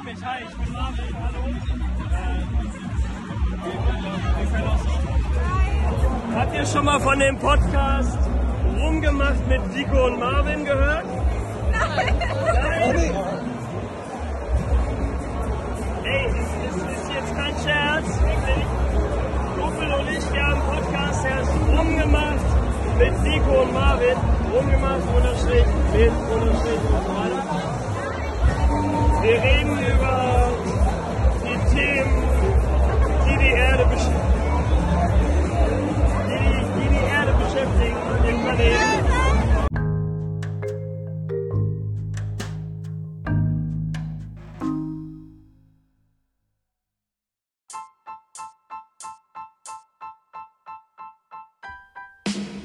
freut mich. Hi, ich bin Marvin. Hallo. Äh, Habt ihr schon mal von dem Podcast Rumgemacht mit Nico und Marvin gehört? Nein. Nein? Ey, das ist, ist jetzt kein Scherz, wirklich. Kumpel und ich, wir haben Podcast, der ist Rumgemacht mit Nico und Marvin. Rumgemacht, Unterstrich, mit Unterstrich und so weiter. Wir reden über die Themen, die die Erde. Die die, die, Erde beschäftigen und Planeten.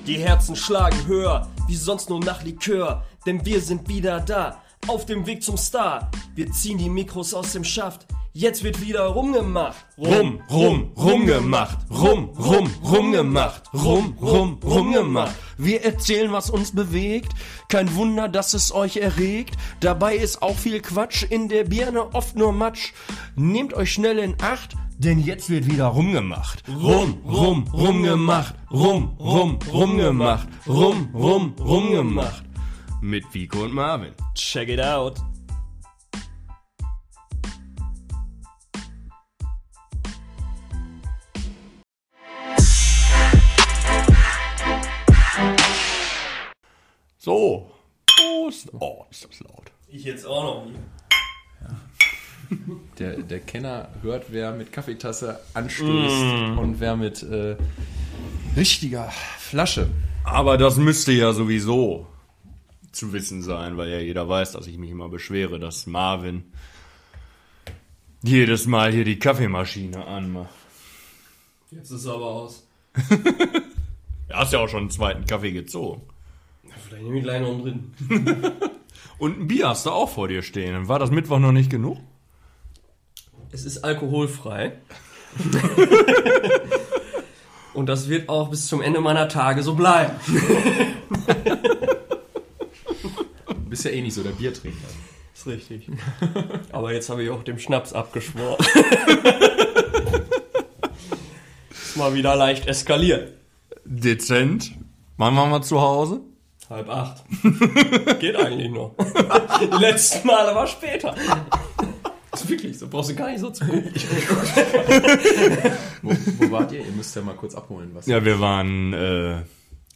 Die Herzen schlagen höher, wie sonst nur nach Likör, denn wir sind wieder da, auf dem Weg zum Star. Wir ziehen die Mikros aus dem Schaft, jetzt wird wieder rumgemacht. Rum, rum, rumgemacht. Rum, rum, rumgemacht. Rum, rum, rumgemacht. Wir erzählen, was uns bewegt. Kein Wunder, dass es euch erregt. Dabei ist auch viel Quatsch. In der Birne oft nur Matsch. Nehmt euch schnell in Acht. Denn jetzt wird wieder rumgemacht. Rum, rum, rumgemacht. Rum, rum, rumgemacht. Rum, rum, rumgemacht. Mit Vico und Marvin. Check it out. So. Prost. Oh, ist das laut. Ich jetzt auch noch. Der, der Kenner hört, wer mit Kaffeetasse anstößt und wer mit äh, richtiger Flasche. Aber das müsste ja sowieso zu wissen sein, weil ja jeder weiß, dass ich mich immer beschwere, dass Marvin jedes Mal hier die Kaffeemaschine anmacht. Jetzt ist es aber aus. Du hast ja auch schon einen zweiten Kaffee gezogen. Vielleicht nehme ich gleich noch einen drin. Und ein Bier hast du auch vor dir stehen. War das Mittwoch noch nicht genug? Es ist alkoholfrei. Und das wird auch bis zum Ende meiner Tage so bleiben. Bist ja eh nicht so der Biertrinker. ist richtig. Aber jetzt habe ich auch dem Schnaps abgeschworen. ist mal wieder leicht eskaliert. Dezent. Wann waren wir zu Hause? Halb acht. Geht eigentlich noch. Die letzten Male war später. Ist wirklich so. Brauchst du gar nicht so zu gucken. Wo, wo wart ihr? Ihr müsst ja mal kurz abholen. Was Ja, wir waren äh,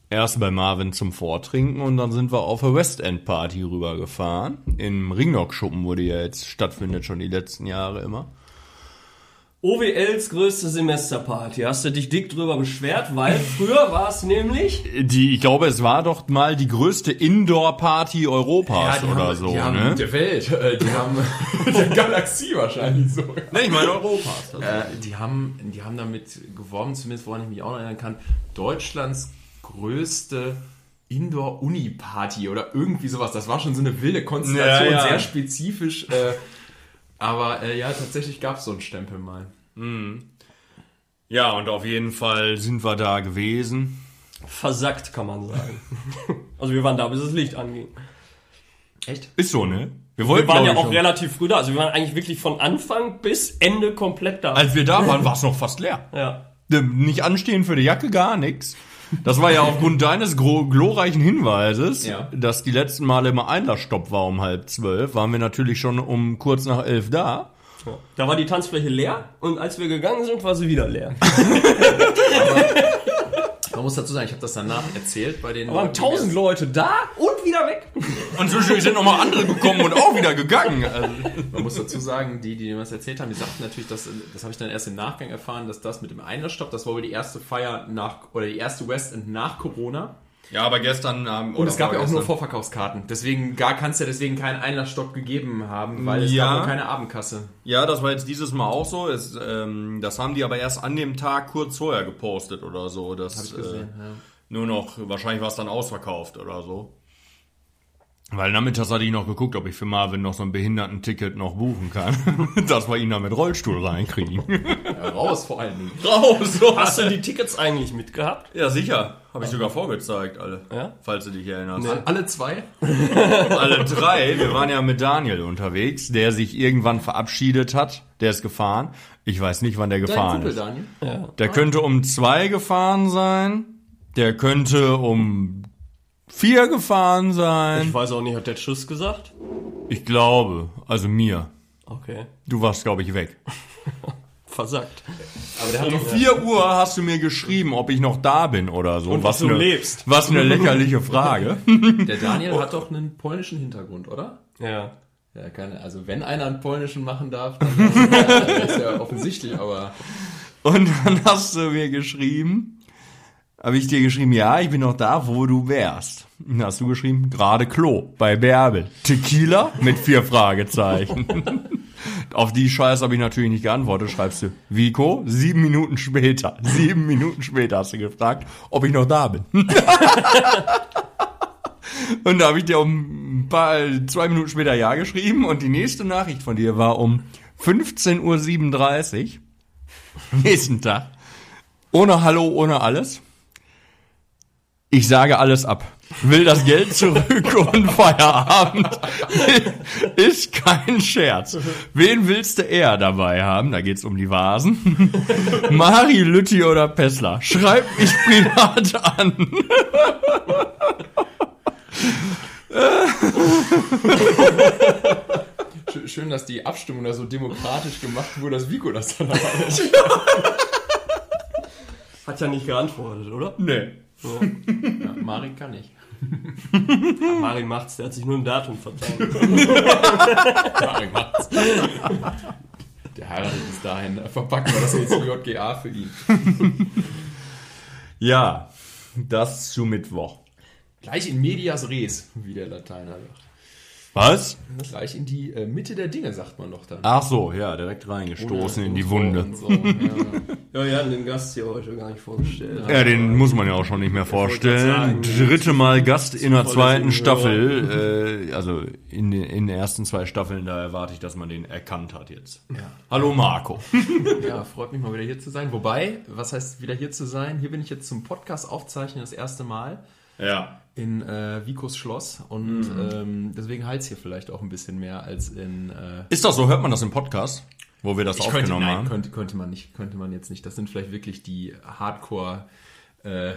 erst bei Marvin zum Vortrinken und dann sind wir auf eine West End Party rübergefahren. Im Ringnock-Schuppen, wo die ja jetzt stattfindet, schon die letzten Jahre immer. OWLs größte Semesterparty. Hast du dich dick drüber beschwert? Weil früher war es nämlich... Die, ich glaube, es war doch mal die größte Indoor-Party Europas die oder haben, so, die haben ne? der Welt, äh, die haben der Galaxie wahrscheinlich so. Ne, ich meine Europas. Äh, die haben, die haben damit geworben, zumindest woran ich mich auch noch erinnern kann, Deutschlands größte Indoor-Uni-Party oder irgendwie sowas. Das war schon so eine wilde Konstellation, Ja, ja. sehr spezifisch. Äh, aber äh, ja, tatsächlich gab es so einen Stempel mal. Ja, und auf jeden Fall sind wir da gewesen. Versackt, kann man sagen. Also wir waren da, bis das Licht anging. Echt? Ist so, ne? Wir, wollten, Wir waren ja auch schon- relativ früh da. Also wir waren eigentlich wirklich von Anfang bis Ende komplett da. Als wir da waren, war es noch fast leer. ja. Nicht anstehen für die Jacke, gar nix. Das war ja aufgrund deines glorreichen Hinweises, Ja. dass die letzten Male immer Einlassstopp war um halb zwölf, waren wir natürlich schon um kurz nach elf da. Da war die Tanzfläche leer und als wir gegangen sind, war sie wieder leer. Man muss dazu sagen, ich habe das danach erzählt bei den. Waren tausend Leute da und wieder weg. Und zwischendurch sind nochmal andere gekommen und auch wieder gegangen. Also, Man muss dazu sagen, die, die mir das erzählt haben, die sagten natürlich, dass, das habe ich dann erst im Nachgang erfahren, dass das mit dem Einlassstopp, das war wohl die erste Feier nach, oder die erste West End nach Corona. Ja, aber gestern ähm, Und es gab ja auch nur Vorverkaufskarten. Deswegen gar kann es ja deswegen keinen Einlassstopp gegeben haben, weil es Ja. gab auch keine Abendkasse. Ja, das war jetzt dieses Mal auch so. Es, ähm, das haben die aber erst an dem Tag kurz vorher gepostet oder so. Das Hab ich gesehen, äh, ja. nur noch, wahrscheinlich war es dann ausverkauft oder so. Weil nachmittags hatte ich noch geguckt, ob ich für Marvin noch so ein Behindertenticket noch buchen kann, dass wir ihn da mit Rollstuhl reinkriegen. Ja, raus vor allen Dingen. Raus! Hast du die Tickets eigentlich mitgehabt? Ja, sicher. Habe ich sogar vorgezeigt, alle. Ja? Falls du dich erinnerst. Alle zwei? Alle drei. Wir waren ja mit Daniel unterwegs, der sich irgendwann verabschiedet hat. Der ist gefahren. Ich weiß nicht, wann der Dein gefahren Kumpel, ist. Daniel? Der könnte um zwei gefahren sein. Der könnte um vier gefahren Ich sein. weiß auch nicht, hat der Tschüss gesagt? Ich glaube. Also mir. Okay. Du warst, glaube ich, weg. Versagt. Aber der hat Um doch 4 Uhr hast du mir geschrieben, ob ich noch da bin oder so. Und was du eine, lebst. Was eine lächerliche Frage. Der Daniel hat doch einen polnischen Hintergrund, oder? Ja. Ja, keine, also wenn einer einen polnischen machen darf, dann ist ist ja offensichtlich, aber Und dann hast du mir geschrieben, habe ich dir geschrieben, ja, ich bin noch da, wo du wärst. Und hast du geschrieben, gerade Klo bei Bärbel. Tequila mit vier Fragezeichen. Auf die Scheiße habe ich natürlich nicht geantwortet. Schreibst du, Vico, sieben Minuten später. Sieben Minuten später hast du gefragt, ob ich noch da bin. Und da habe ich dir um ein paar, zwei Minuten später Ja geschrieben und die nächste Nachricht von dir war um 15.37 Uhr. Nächsten Tag. Ohne Hallo, ohne alles. Ich sage alles ab. Will das Geld zurück und Feierabend. Ist kein Scherz. Wen willst du eher dabei haben? Da geht's um die Vasen. Mari, Lütti oder Pessler? Schreib mich privat an. sch- schön, dass die Abstimmung da so demokratisch gemacht wurde, dass Vico das dann hat. Hat ja nicht geantwortet, oder? Nee. Ja, Mari kann ich. Marin macht's, der hat sich nur ein Datum vertan. Mari macht's. Der heiratet bis dahin. Da Verpacken wir das jetzt in JGA für ihn. Ja, das zu Mittwoch. Gleich in medias res, wie der Lateiner sagt. Was? Gleich in die äh, Mitte der Dinge, sagt man doch dann. Ach so, ja, direkt reingestoßen in die Und Wunde. So, ja. Ja, wir hatten den Gast hier heute gar nicht vorgestellt. Ja, den muss man ja auch schon nicht mehr vorstellen. Dritte Mal Gast in der zweiten Staffel. Äh, also in, den- in den ersten zwei Staffeln, da erwarte ich, dass man den erkannt hat jetzt. Ja. Hallo Marco. ja, freut mich mal wieder hier zu sein. Wobei, was heißt wieder hier zu sein? Hier bin ich jetzt zum Podcast aufzeichnen das erste Mal Ja. in äh, Vikos Schloss und Mhm. ähm, deswegen halt hier vielleicht auch ein bisschen mehr als in. Äh, Ist das so? Hört man das im Podcast, wo wir das ich könnte, aufgenommen nein, haben? könnte, könnte man nicht, könnte man jetzt nicht. Das sind vielleicht wirklich die Hardcore, äh,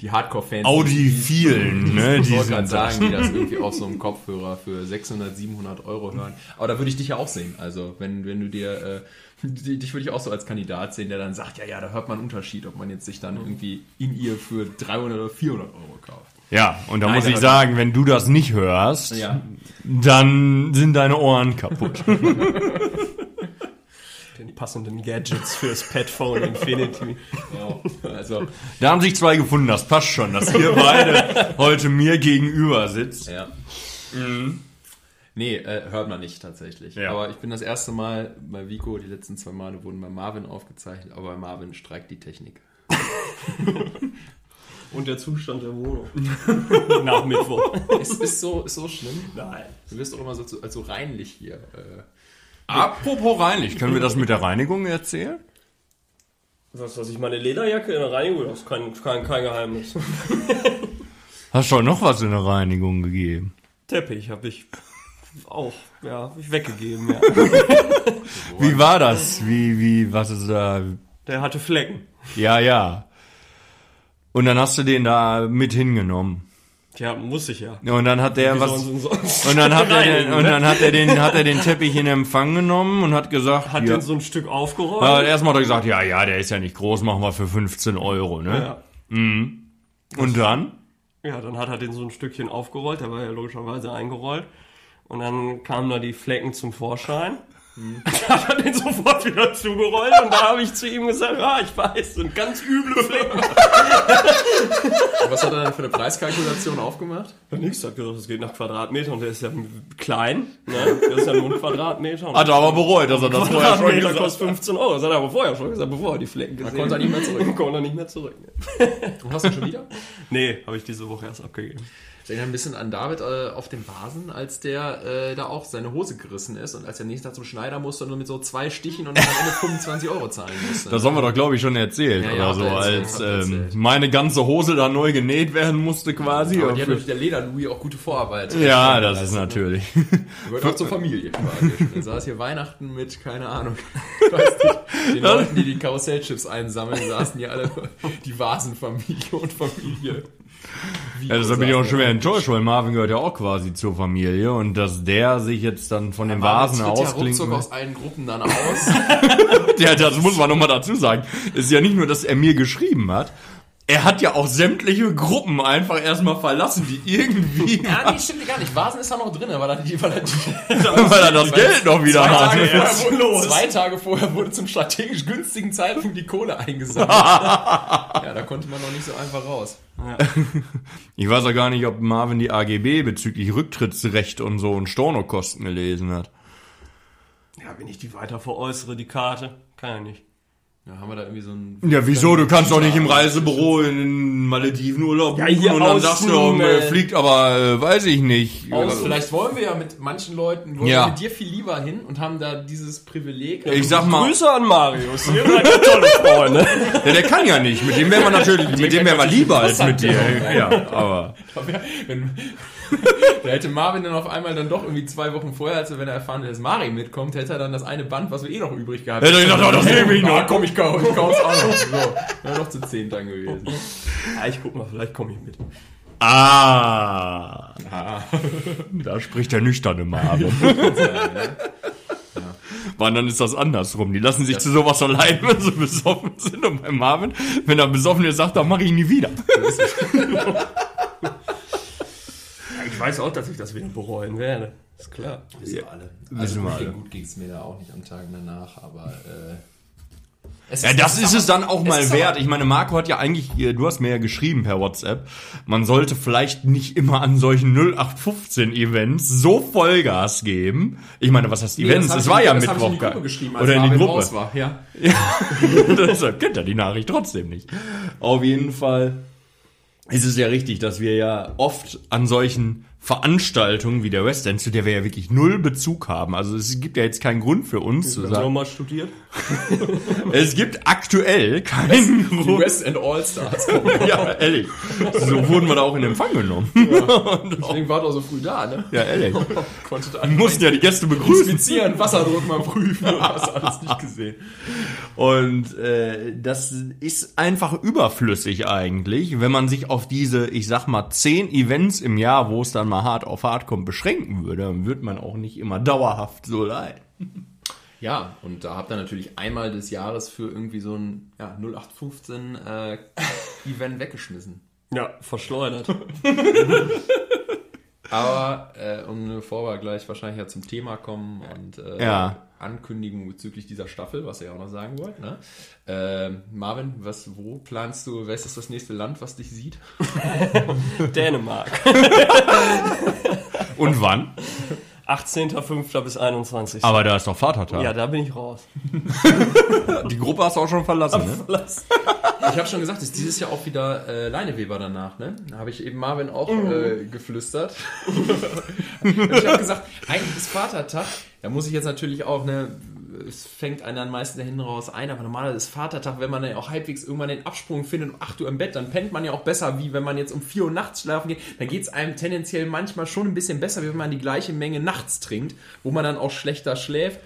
die Hardcore-Fans. Audiphilen, ne? Ich Die wollte gerade sagen, die das irgendwie auf so einem Kopfhörer für 600, 700 Euro hören. Aber da würde ich dich ja auch sehen. Also wenn, wenn du dir, äh, dich würde ich auch so als Kandidat sehen, der dann sagt, ja, ja, da hört man einen Unterschied, ob man jetzt sich dann irgendwie in ihr für 300 oder 400 Euro kauft. Ja, und da Nein, muss ich sagen, wenn du das nicht hörst, Ja. dann sind deine Ohren kaputt. Den passenden Gadgets fürs Petphone Infinity. Also, Da haben sich zwei gefunden, das passt schon, dass ihr beide heute mir gegenüber sitzt. ja. Nee, äh, hört man nicht tatsächlich. Ja. Aber ich bin das erste Mal bei Vico, die letzten zwei Male wurden bei Marvin aufgezeichnet, aber bei Marvin streikt die Technik. Und der Zustand der Wohnung. Nach Mittwoch. ist, ist, so, ist so schlimm. Nein. Du wirst doch immer so, so, so reinlich hier. Äh, Apropos reinlich, können wir das mit der Reinigung erzählen? Was, was ich meine Lederjacke in der Reinigung, das ist kein, kein, kein Geheimnis. Hast schon noch was in der Reinigung gegeben? Teppich habe ich auch, ja, hab ich weggegeben, ja. Wie war das? Wie, wie, was ist da? Der hatte Flecken. Ja, ja. Und dann hast du den da mit hingenommen. Ja, muss ich ja. Und dann hat der Wie was. sonst Und dann hat er den, und ne? dann hat er den, hat er den Teppich in Empfang genommen und hat gesagt, Hat ja. den so ein Stück aufgerollt. Ja, erstmal hat er gesagt, ja, ja, der ist ja nicht groß, machen wir für 15 Euro, ne? ja. Und dann? Ja, dann hat er den so ein Stückchen aufgerollt, der war ja logischerweise eingerollt. Und dann kamen da die Flecken zum Vorschein. Da hat er den sofort wieder zugerollt und da habe ich zu ihm gesagt, ja, ich weiß, sind ganz üble Flecken. was hat er dann für eine Preiskalkulation aufgemacht? Und nix hat gesagt, es geht nach Quadratmeter und der ist ja klein, ne? Der ist ja nur ein Quadratmeter. Hat er aber bereut, dass er das vorher schon Quadratmeter gesagt kostet 15 Euro. Das hat er aber vorher schon gesagt, bevor er die Flecken gesehen konnte er nicht mehr zurück. Konnte er nicht mehr zurück. Ne? Und hast du schon wieder? Nee, habe ich diese Woche erst abgegeben. Ich denke ein bisschen an David äh, auf dem Vasen, als der äh, da auch seine Hose gerissen ist und als er nächsten Tag zum Schneider musste und nur mit so zwei Stichen und dann am Ende 25 Euro zahlen musste. Das haben wir doch, glaube ich, schon erzählt. Ja, ja, oder so, als ähm, meine ganze Hose da neu genäht werden musste quasi. Aber Und die hat durch der Leder-Louis auch gute Vorarbeit. ja, das ist ne? natürlich. Gehört auch zur Familie quasi. Er saß hier Weihnachten mit, keine Ahnung, nicht, den Leuten, die die Karussellchips einsammeln, saßen hier alle die Vasenfamilie und Familie. Ja, das bin ich auch schon wieder enttäuscht, weil Marvin gehört ja auch quasi zur Familie und dass der sich jetzt dann von den Vasen ja ruckzuck will. aus allen Gruppen dann aus. Ja, das muss man nochmal dazu sagen. Es ist ja nicht nur, dass er mir geschrieben hat, er hat ja auch sämtliche Gruppen einfach erstmal verlassen, die irgendwie, Ja, nee, stimmt gar nicht. Vasen ist da noch drin, weil er, die- weil er, weil er das Geld noch wieder zwei, hat. Tage vorher, wurde, zwei Tage vorher wurde zum strategisch günstigen Zeitpunkt die Kohle eingesammelt. ja, da konnte man noch nicht so einfach raus. Ich weiß ja gar nicht, ob Marvin die AGB bezüglich Rücktrittsrecht und so und Stornokosten gelesen hat. Ja, wenn ich die weiter veräußere, die Karte, kann ja nicht. Ja, haben wir da irgendwie so ein... Ja, wieso? Du kannst doch nicht im Reisebüro in den Malediven Urlaub Ja, hier und dann sagst du, äh, fliegt aber, äh, weiß ich nicht. Aus, vielleicht wollen wir ja mit manchen Leuten, wollen Ja. wir mit dir viel lieber hin und haben da dieses Privileg. Ich sag mal, Grüße an Marius. Ihr seid tolle Freunde. ja, der kann ja nicht. Mit dem wäre man natürlich, mit dem wäre man lieber als mit dir. Ja, aber. wenn, da hätte Marvin dann auf einmal dann doch irgendwie zwei Wochen vorher, als er, wenn er erfahren hat, dass Mari mitkommt, hätte er dann das eine Band, was wir eh noch übrig gehabt Hätte er gedacht, das nehme ich noch. Ah, komm, ich kauf, ich kauf's auch noch. So, wäre noch zu zehn dann gewesen. Ja, ich guck mal, vielleicht komme ich mit. Ah. Da spricht der nüchterne Marvin. Weil dann ist das andersrum. Die lassen sich zu sowas allein, wenn sie besoffen sind. Und bei Marvin, wenn er besoffen ist, sagt er, mach ich nie wieder. Ja, ich weiß auch, dass ich das wieder bereuen werde. Ist klar. Wissen wir alle. wissen Also wir gut, alle. gut ging's mir da auch nicht am Tag danach, aber äh, es Ja, das ist es dann auch mal ist wert. aber- Ich meine, Marco hat ja eigentlich, äh, du hast mir ja geschrieben per WhatsApp, man sollte vielleicht nicht immer an solchen 0815-Events so Vollgas geben. Ich meine, was heißt Events? es ich- war ja das hab ich Mittwoch. in die Gruppe geschrieben, als Oder in die Marvin Gruppe. war. Ja. Deshalb kennt er die Nachricht trotzdem nicht. Auf jeden Fall ist es ja richtig, dass wir ja oft an solchen Veranstaltungen wie der West End, zu der wir ja wirklich null Bezug haben. Also es gibt ja jetzt keinen Grund für uns zu sagen. nochmal studiert? Es gibt aktuell keinen Die Grund. West and All Stars. Ja, ehrlich. So wurden wir da auch in Empfang genommen. Deswegen war doch so früh da, ne? Ja, ehrlich. Wir mussten ja die Gäste begrüßen. inspizieren, Wasserdruck mal prüfen. Hast alles nicht gesehen. Und äh, das ist einfach überflüssig eigentlich, wenn man sich auf diese, ich sag mal, zehn Events im Jahr, wo es dann mal hart auf hart kommt, beschränken würde, dann wird man auch nicht immer dauerhaft so leiden. Ja, und da habt ihr natürlich einmal des Jahres für irgendwie so ein ja, 0815 äh, Event weggeschmissen. Ja, verschleudert. Aber äh, und bevor wir gleich wahrscheinlich ja zum Thema kommen und äh, Ja. Ankündigung bezüglich dieser Staffel, was ihr ja auch noch sagen wollt, ne? Ähm, Marvin, was, wo planst du, was ist das nächste Land, was dich sieht? Dänemark. Und wann? 18.05. bis 21. Aber da ist doch Vatertag. ja, da bin ich raus. Die Gruppe hast du auch schon verlassen, ne? Ich habe schon gesagt, ist dieses Jahr auch wieder äh, Leineweber danach, ne? Da habe ich eben Marvin auch äh, geflüstert. Und ich habe gesagt, eigentlich ist Vatertag. Da muss ich jetzt natürlich auch, ne, es fängt einen dann meistens da hinten raus ein, aber normalerweise ist Vatertag, wenn man dann auch halbwegs irgendwann den Absprung findet um 8 Uhr im Bett, dann pennt man ja auch besser, wie wenn man jetzt um 4 Uhr nachts schlafen geht. Dann geht es einem tendenziell manchmal schon ein bisschen besser, wie wenn man die gleiche Menge nachts trinkt, wo man dann auch schlechter schläft.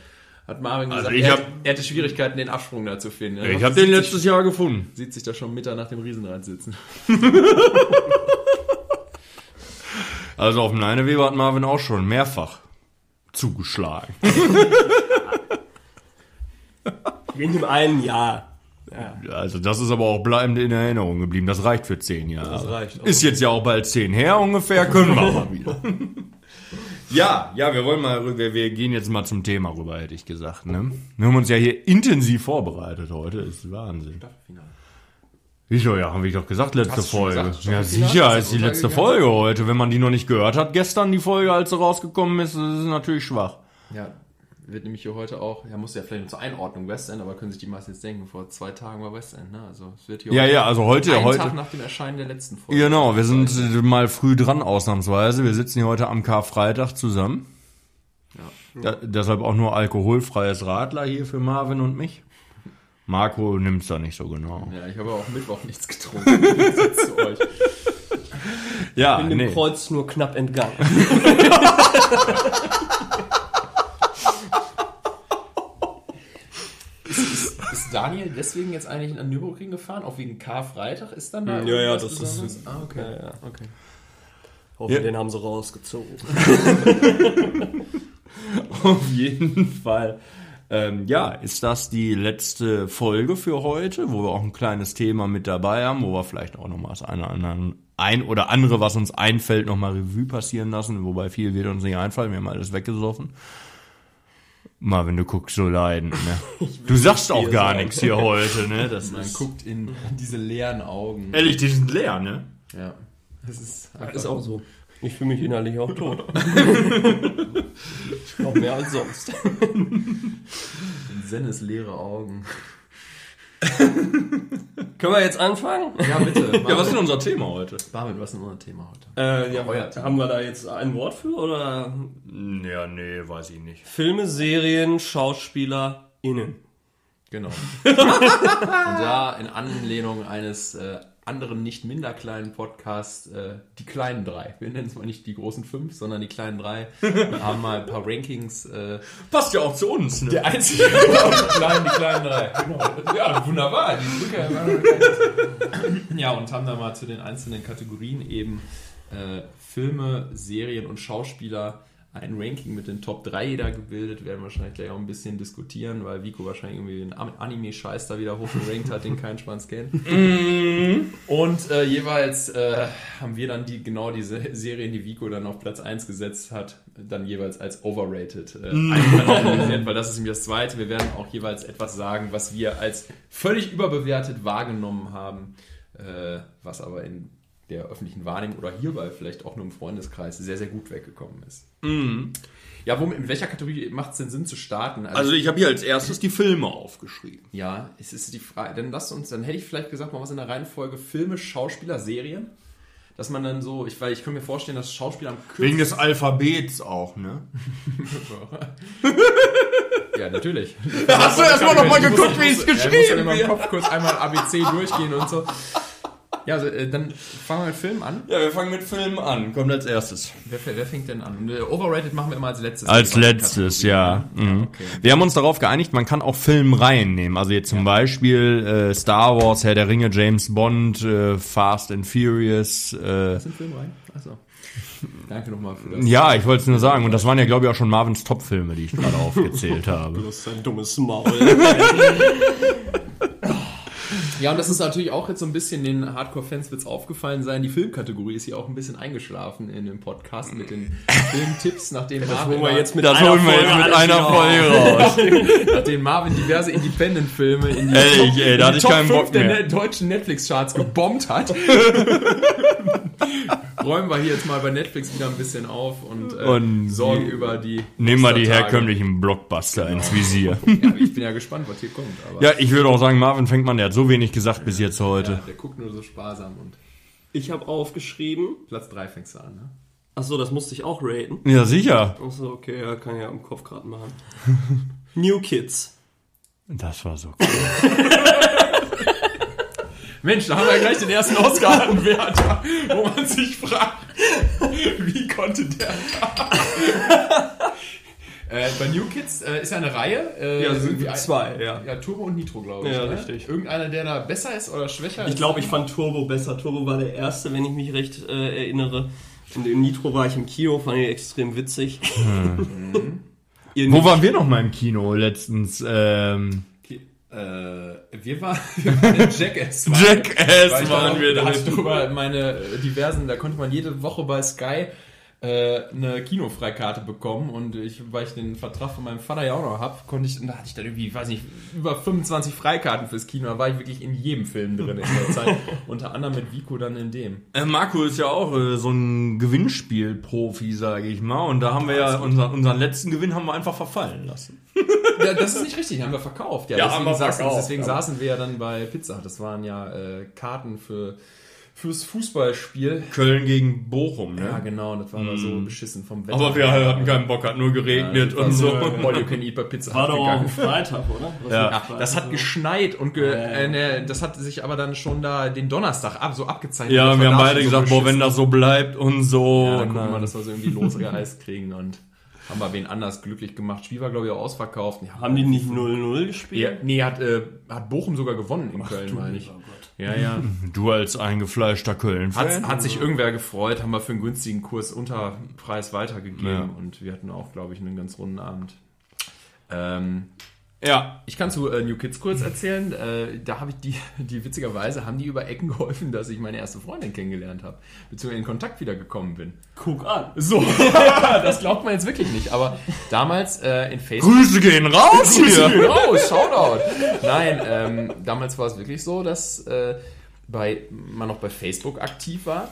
Hat Marvin gesagt, ich er, hab- er hatte Schwierigkeiten, den Absprung da zu finden. Ich habe den letztes Jahr gefunden. sieht sich da schon Mittag nach dem Riesenrad sitzen. Also auf dem Leineweber hat Marvin auch schon mehrfach zugeschlagen. In dem einen Jahr. Ja. Also das ist aber auch bleibend in Erinnerung geblieben. Das reicht für zehn Jahre. Das reicht auch. Ist jetzt ja auch bald zehn her ungefähr, können wir mal wieder. Ja, ja, wir wollen mal, wir, wir gehen jetzt mal zum Thema rüber, hätte ich gesagt. Ne? Wir haben uns ja hier intensiv vorbereitet heute, ist Wahnsinn. Wieso, ja, habe ich doch gesagt, letzte Folge. gesagt, ja, Staffelfinale sicher, ist die letzte? Folge heute. Wenn man die noch nicht gehört hat, gestern die Folge, als sie rausgekommen ist, ist es natürlich schwach. Ja, wird nämlich hier heute auch, ja, muss ja vielleicht nur zur Einordnung West End, aber können sich die meisten jetzt denken, vor zwei Tagen war West End, ne? Also es wird hier Ja, heute ja, also heute, einen heute. Tag nach dem Erscheinen der letzten Folge. Genau, wir sind äh, mal früh dran ausnahmsweise. Wir sitzen hier heute am Karfreitag zusammen. Da, deshalb auch nur alkoholfreies Radler hier für Marvin und mich. Marco nimmt's da nicht so genau. Ja, ich habe auch Mittwoch nichts getrunken. Ich zu euch. Ja, Bin dem nee. Kreuz nur knapp entgangen. Ist Daniel deswegen jetzt eigentlich an Nürburgring gefahren? Auch wegen Karfreitag? Ist dann da Ja, ja, irgendwas das ist-? Ah, okay. Ja, ja. okay. Hoffe, Ja. den haben sie rausgezogen. Auf jeden Fall. Ähm, ja, ist das die letzte Folge für heute, wo wir auch ein kleines Thema mit dabei haben, wo wir vielleicht auch nochmal das eine oder andere, ein oder andere, was uns einfällt, nochmal Revue passieren lassen, wobei viel wird uns nicht einfallen, wir haben alles weggesoffen. Mal, wenn du guckst, so leiden. Ne? Du sagst auch gar sagen. nichts hier heute, ne? Das Man ist, guckt in diese leeren Augen. ehrlich, die sind leer, ne? Ja. Das ist, Ist auch so. Ich fühle mich innerlich auch tot. Noch mehr als sonst. Sennes leere Augen. Können wir jetzt anfangen? Ja, bitte. Ja, was ist denn unser Thema heute? Marvin, was ist denn unser Thema heute? Äh, ja, Euer Thema. haben wir da jetzt ein Wort für oder Ja, nee, weiß ich nicht. Filme, Serien, SchauspielerInnen? Genau. Und da in Anlehnung eines äh, anderen, nicht minder kleinen Podcasts, äh, die kleinen drei. Wir nennen es mal nicht die großen fünf, sondern die kleinen drei. Wir haben mal ein paar Rankings. Äh, Passt ja auch zu uns, ne? der einzige, die kleinen, die kleinen drei. Genau. Ja, wunderbar. Die Brücke ja, und haben da mal zu den einzelnen Kategorien eben äh, Filme, Serien und Schauspieler ein Ranking mit den Top 3 jeder gebildet. Werden wir wahrscheinlich gleich auch ein bisschen diskutieren, weil Vico wahrscheinlich irgendwie den Anime-Scheiß da wieder hochgerankt hat, den kein Schwanz kennt. Und äh, jeweils äh, haben wir dann die genau diese Serien, die Vico dann auf Platz 1 gesetzt hat, dann jeweils als overrated äh, einkalkulisiert, weil das ist nämlich das zweite. Wir werden auch jeweils etwas sagen, was wir als völlig überbewertet wahrgenommen haben, äh, was aber in der öffentlichen Wahrnehmung oder hierbei vielleicht auch nur im Freundeskreis sehr, sehr gut weggekommen ist. Ja, womit, in welcher Kategorie macht es denn Sinn zu starten? Also ich habe hier als erstes die Filme aufgeschrieben. ja, es ist die Frage, dann lasst uns, dann hätte ich vielleicht gesagt, mal was in der Reihenfolge Filme, Schauspieler, Serien. Dass man dann so, ich, weil ich kann mir vorstellen, dass Schauspieler am Wegen kürzesten... des Alphabets auch, ne? Ja, natürlich. Hast du erst mal noch mal Ich muss- geguckt, wie es ja, Ich muss geschrieben im wird? Kopf kurz einmal ABC durchgehen und so. Ja, also, äh, dann fangen wir mit Film an. Ja, wir fangen mit Filmen an. Kommt als erstes. Wer, wer fängt denn an? Äh, Overrated machen wir immer als letztes. Als letztes, ja. ne? Mhm. okay. Wir haben uns darauf geeinigt, man kann auch Filmreihen nehmen. Also jetzt zum Beispiel äh, Star Wars, Herr der Ringe, James Bond, äh, Fast and Furious. Äh, Das sind Filme rein? Achso. Danke nochmal für das. ja, ich wollte es nur sagen. Und das waren ja, glaube ich, auch schon Marvins Top-Filme, die ich gerade aufgezählt habe. Das ist ein dummes Maul. Ja, und das ist natürlich auch jetzt so ein bisschen den Hardcore-Fans wird's aufgefallen sein. Die Filmkategorie ist hier auch ein bisschen eingeschlafen in dem Podcast mit den Filmtipps, nachdem Marvin, holen wir jetzt mit Das einer holen wir jetzt Folge mit einer wieder Folge raus. nachdem Marvin diverse Independent-Filme in die, Ehrlich, ey, da in die Top keinen 5 Bock der ne deutschen Netflix-Charts gebombt hat. Räumen wir hier jetzt mal bei Netflix wieder ein bisschen auf und, äh, Und sorgen die- über die Nehmen wir die herkömmlichen Blockbuster ins Visier. Ja, ich bin ja gespannt, was hier kommt. Aber Ja, ich würde auch sagen, Marvin Fängmann, der hat so wenig gesagt bis jetzt heute. ja, der guckt nur so sparsam und Ich habe aufgeschrieben. Platz 3 fängst du an, ne? Achso, das musste ich auch raten. Ja, sicher. Achso, okay, ja, kann ich ja im Kopf gerade machen. New Kids. Das war so cool. Mensch, da haben wir gleich den ersten Oscar-Anwärter, wo man sich fragt, wie konnte der da? Äh, bei New Kids äh, ist ja eine Reihe. Äh, Ja, sind zwei, ja. Ja, Turbo und Nitro, glaube ich. Ja, ne? richtig. Irgendeiner, der da besser ist oder schwächer Ich ist? glaube, ich fand Turbo besser. Turbo war der erste, wenn ich mich recht äh, erinnere. Und in Nitro war ich im Kino, fand ich extrem witzig. Ihr Wo waren wir noch mal im Kino letztens? Ähm, Äh, wir waren, wir waren in Jackass. Jackass ich waren wir da ich drüber meine äh, diversen, da konnte man jede Woche bei Sky äh, eine Kinofreikarte bekommen und ich, weil ich den Vertrag von meinem Vater ja auch noch hab, konnte ich, und da hatte ich dann irgendwie, weiß nicht, über 25 Freikarten fürs Kino, da war ich wirklich in jedem Film drin in der Zeit. Unter anderem mit Vico dann in dem. Äh, Marco ist ja auch äh, so ein Gewinnspiel-Profi, sage ich mal. Und da haben wir ja unseren, unseren letzten Gewinn haben wir einfach verfallen lassen. Ja, das ist nicht richtig, haben wir verkauft. Ja, Ja, deswegen, haben wir saßen, verkauft, deswegen saßen wir ja dann bei Pizza. Das waren ja äh, Karten für fürs Fußballspiel. Köln gegen Bochum, Ja, ne? genau, das war aber so beschissen vom Wetter. Aber wir hatten keinen Bock, hat nur geregnet und so. All you can eat bei Pizza War doch auch Freitag, oder? Was Ja. Ja, das hat so? geschneit und ge Ja, ja. Äh, ne, das hat sich aber dann schon da den Donnerstag ab, so abgezeichnet. Ja, wir haben beide so gesagt, boah, wenn das so bleibt und so. Ja, dann gucken wir, dann- dass wir so irgendwie losgereist kriegen und haben wir wen anders glücklich gemacht. Spiel war, glaube ich, auch ausverkauft. Ja, Haben die nicht 0-0 gespielt? ja, nee, hat, äh, hat Bochum sogar gewonnen in Köln, meine ich. Gott. Ja, ja. Du als eingefleischter Köln-Fan. Hat, hat sich irgendwer gefreut, haben wir für einen günstigen Kurs unter Preis weitergegeben Ja. und wir hatten auch, glaube ich, einen ganz runden Abend. Ähm, ja, ich kann zu äh, New Kids kurz erzählen. Äh, da habe ich die, die witzigerweise haben die über Ecken geholfen, dass ich meine erste Freundin kennengelernt habe, beziehungsweise in Kontakt wiedergekommen bin. Guck an. So, das glaubt man jetzt wirklich nicht. Aber damals äh, in Facebook. Grüße gehen raus hier. Genau, Shoutout. Nein, ähm, damals war es wirklich so, dass äh, bei, man noch bei Facebook aktiv war.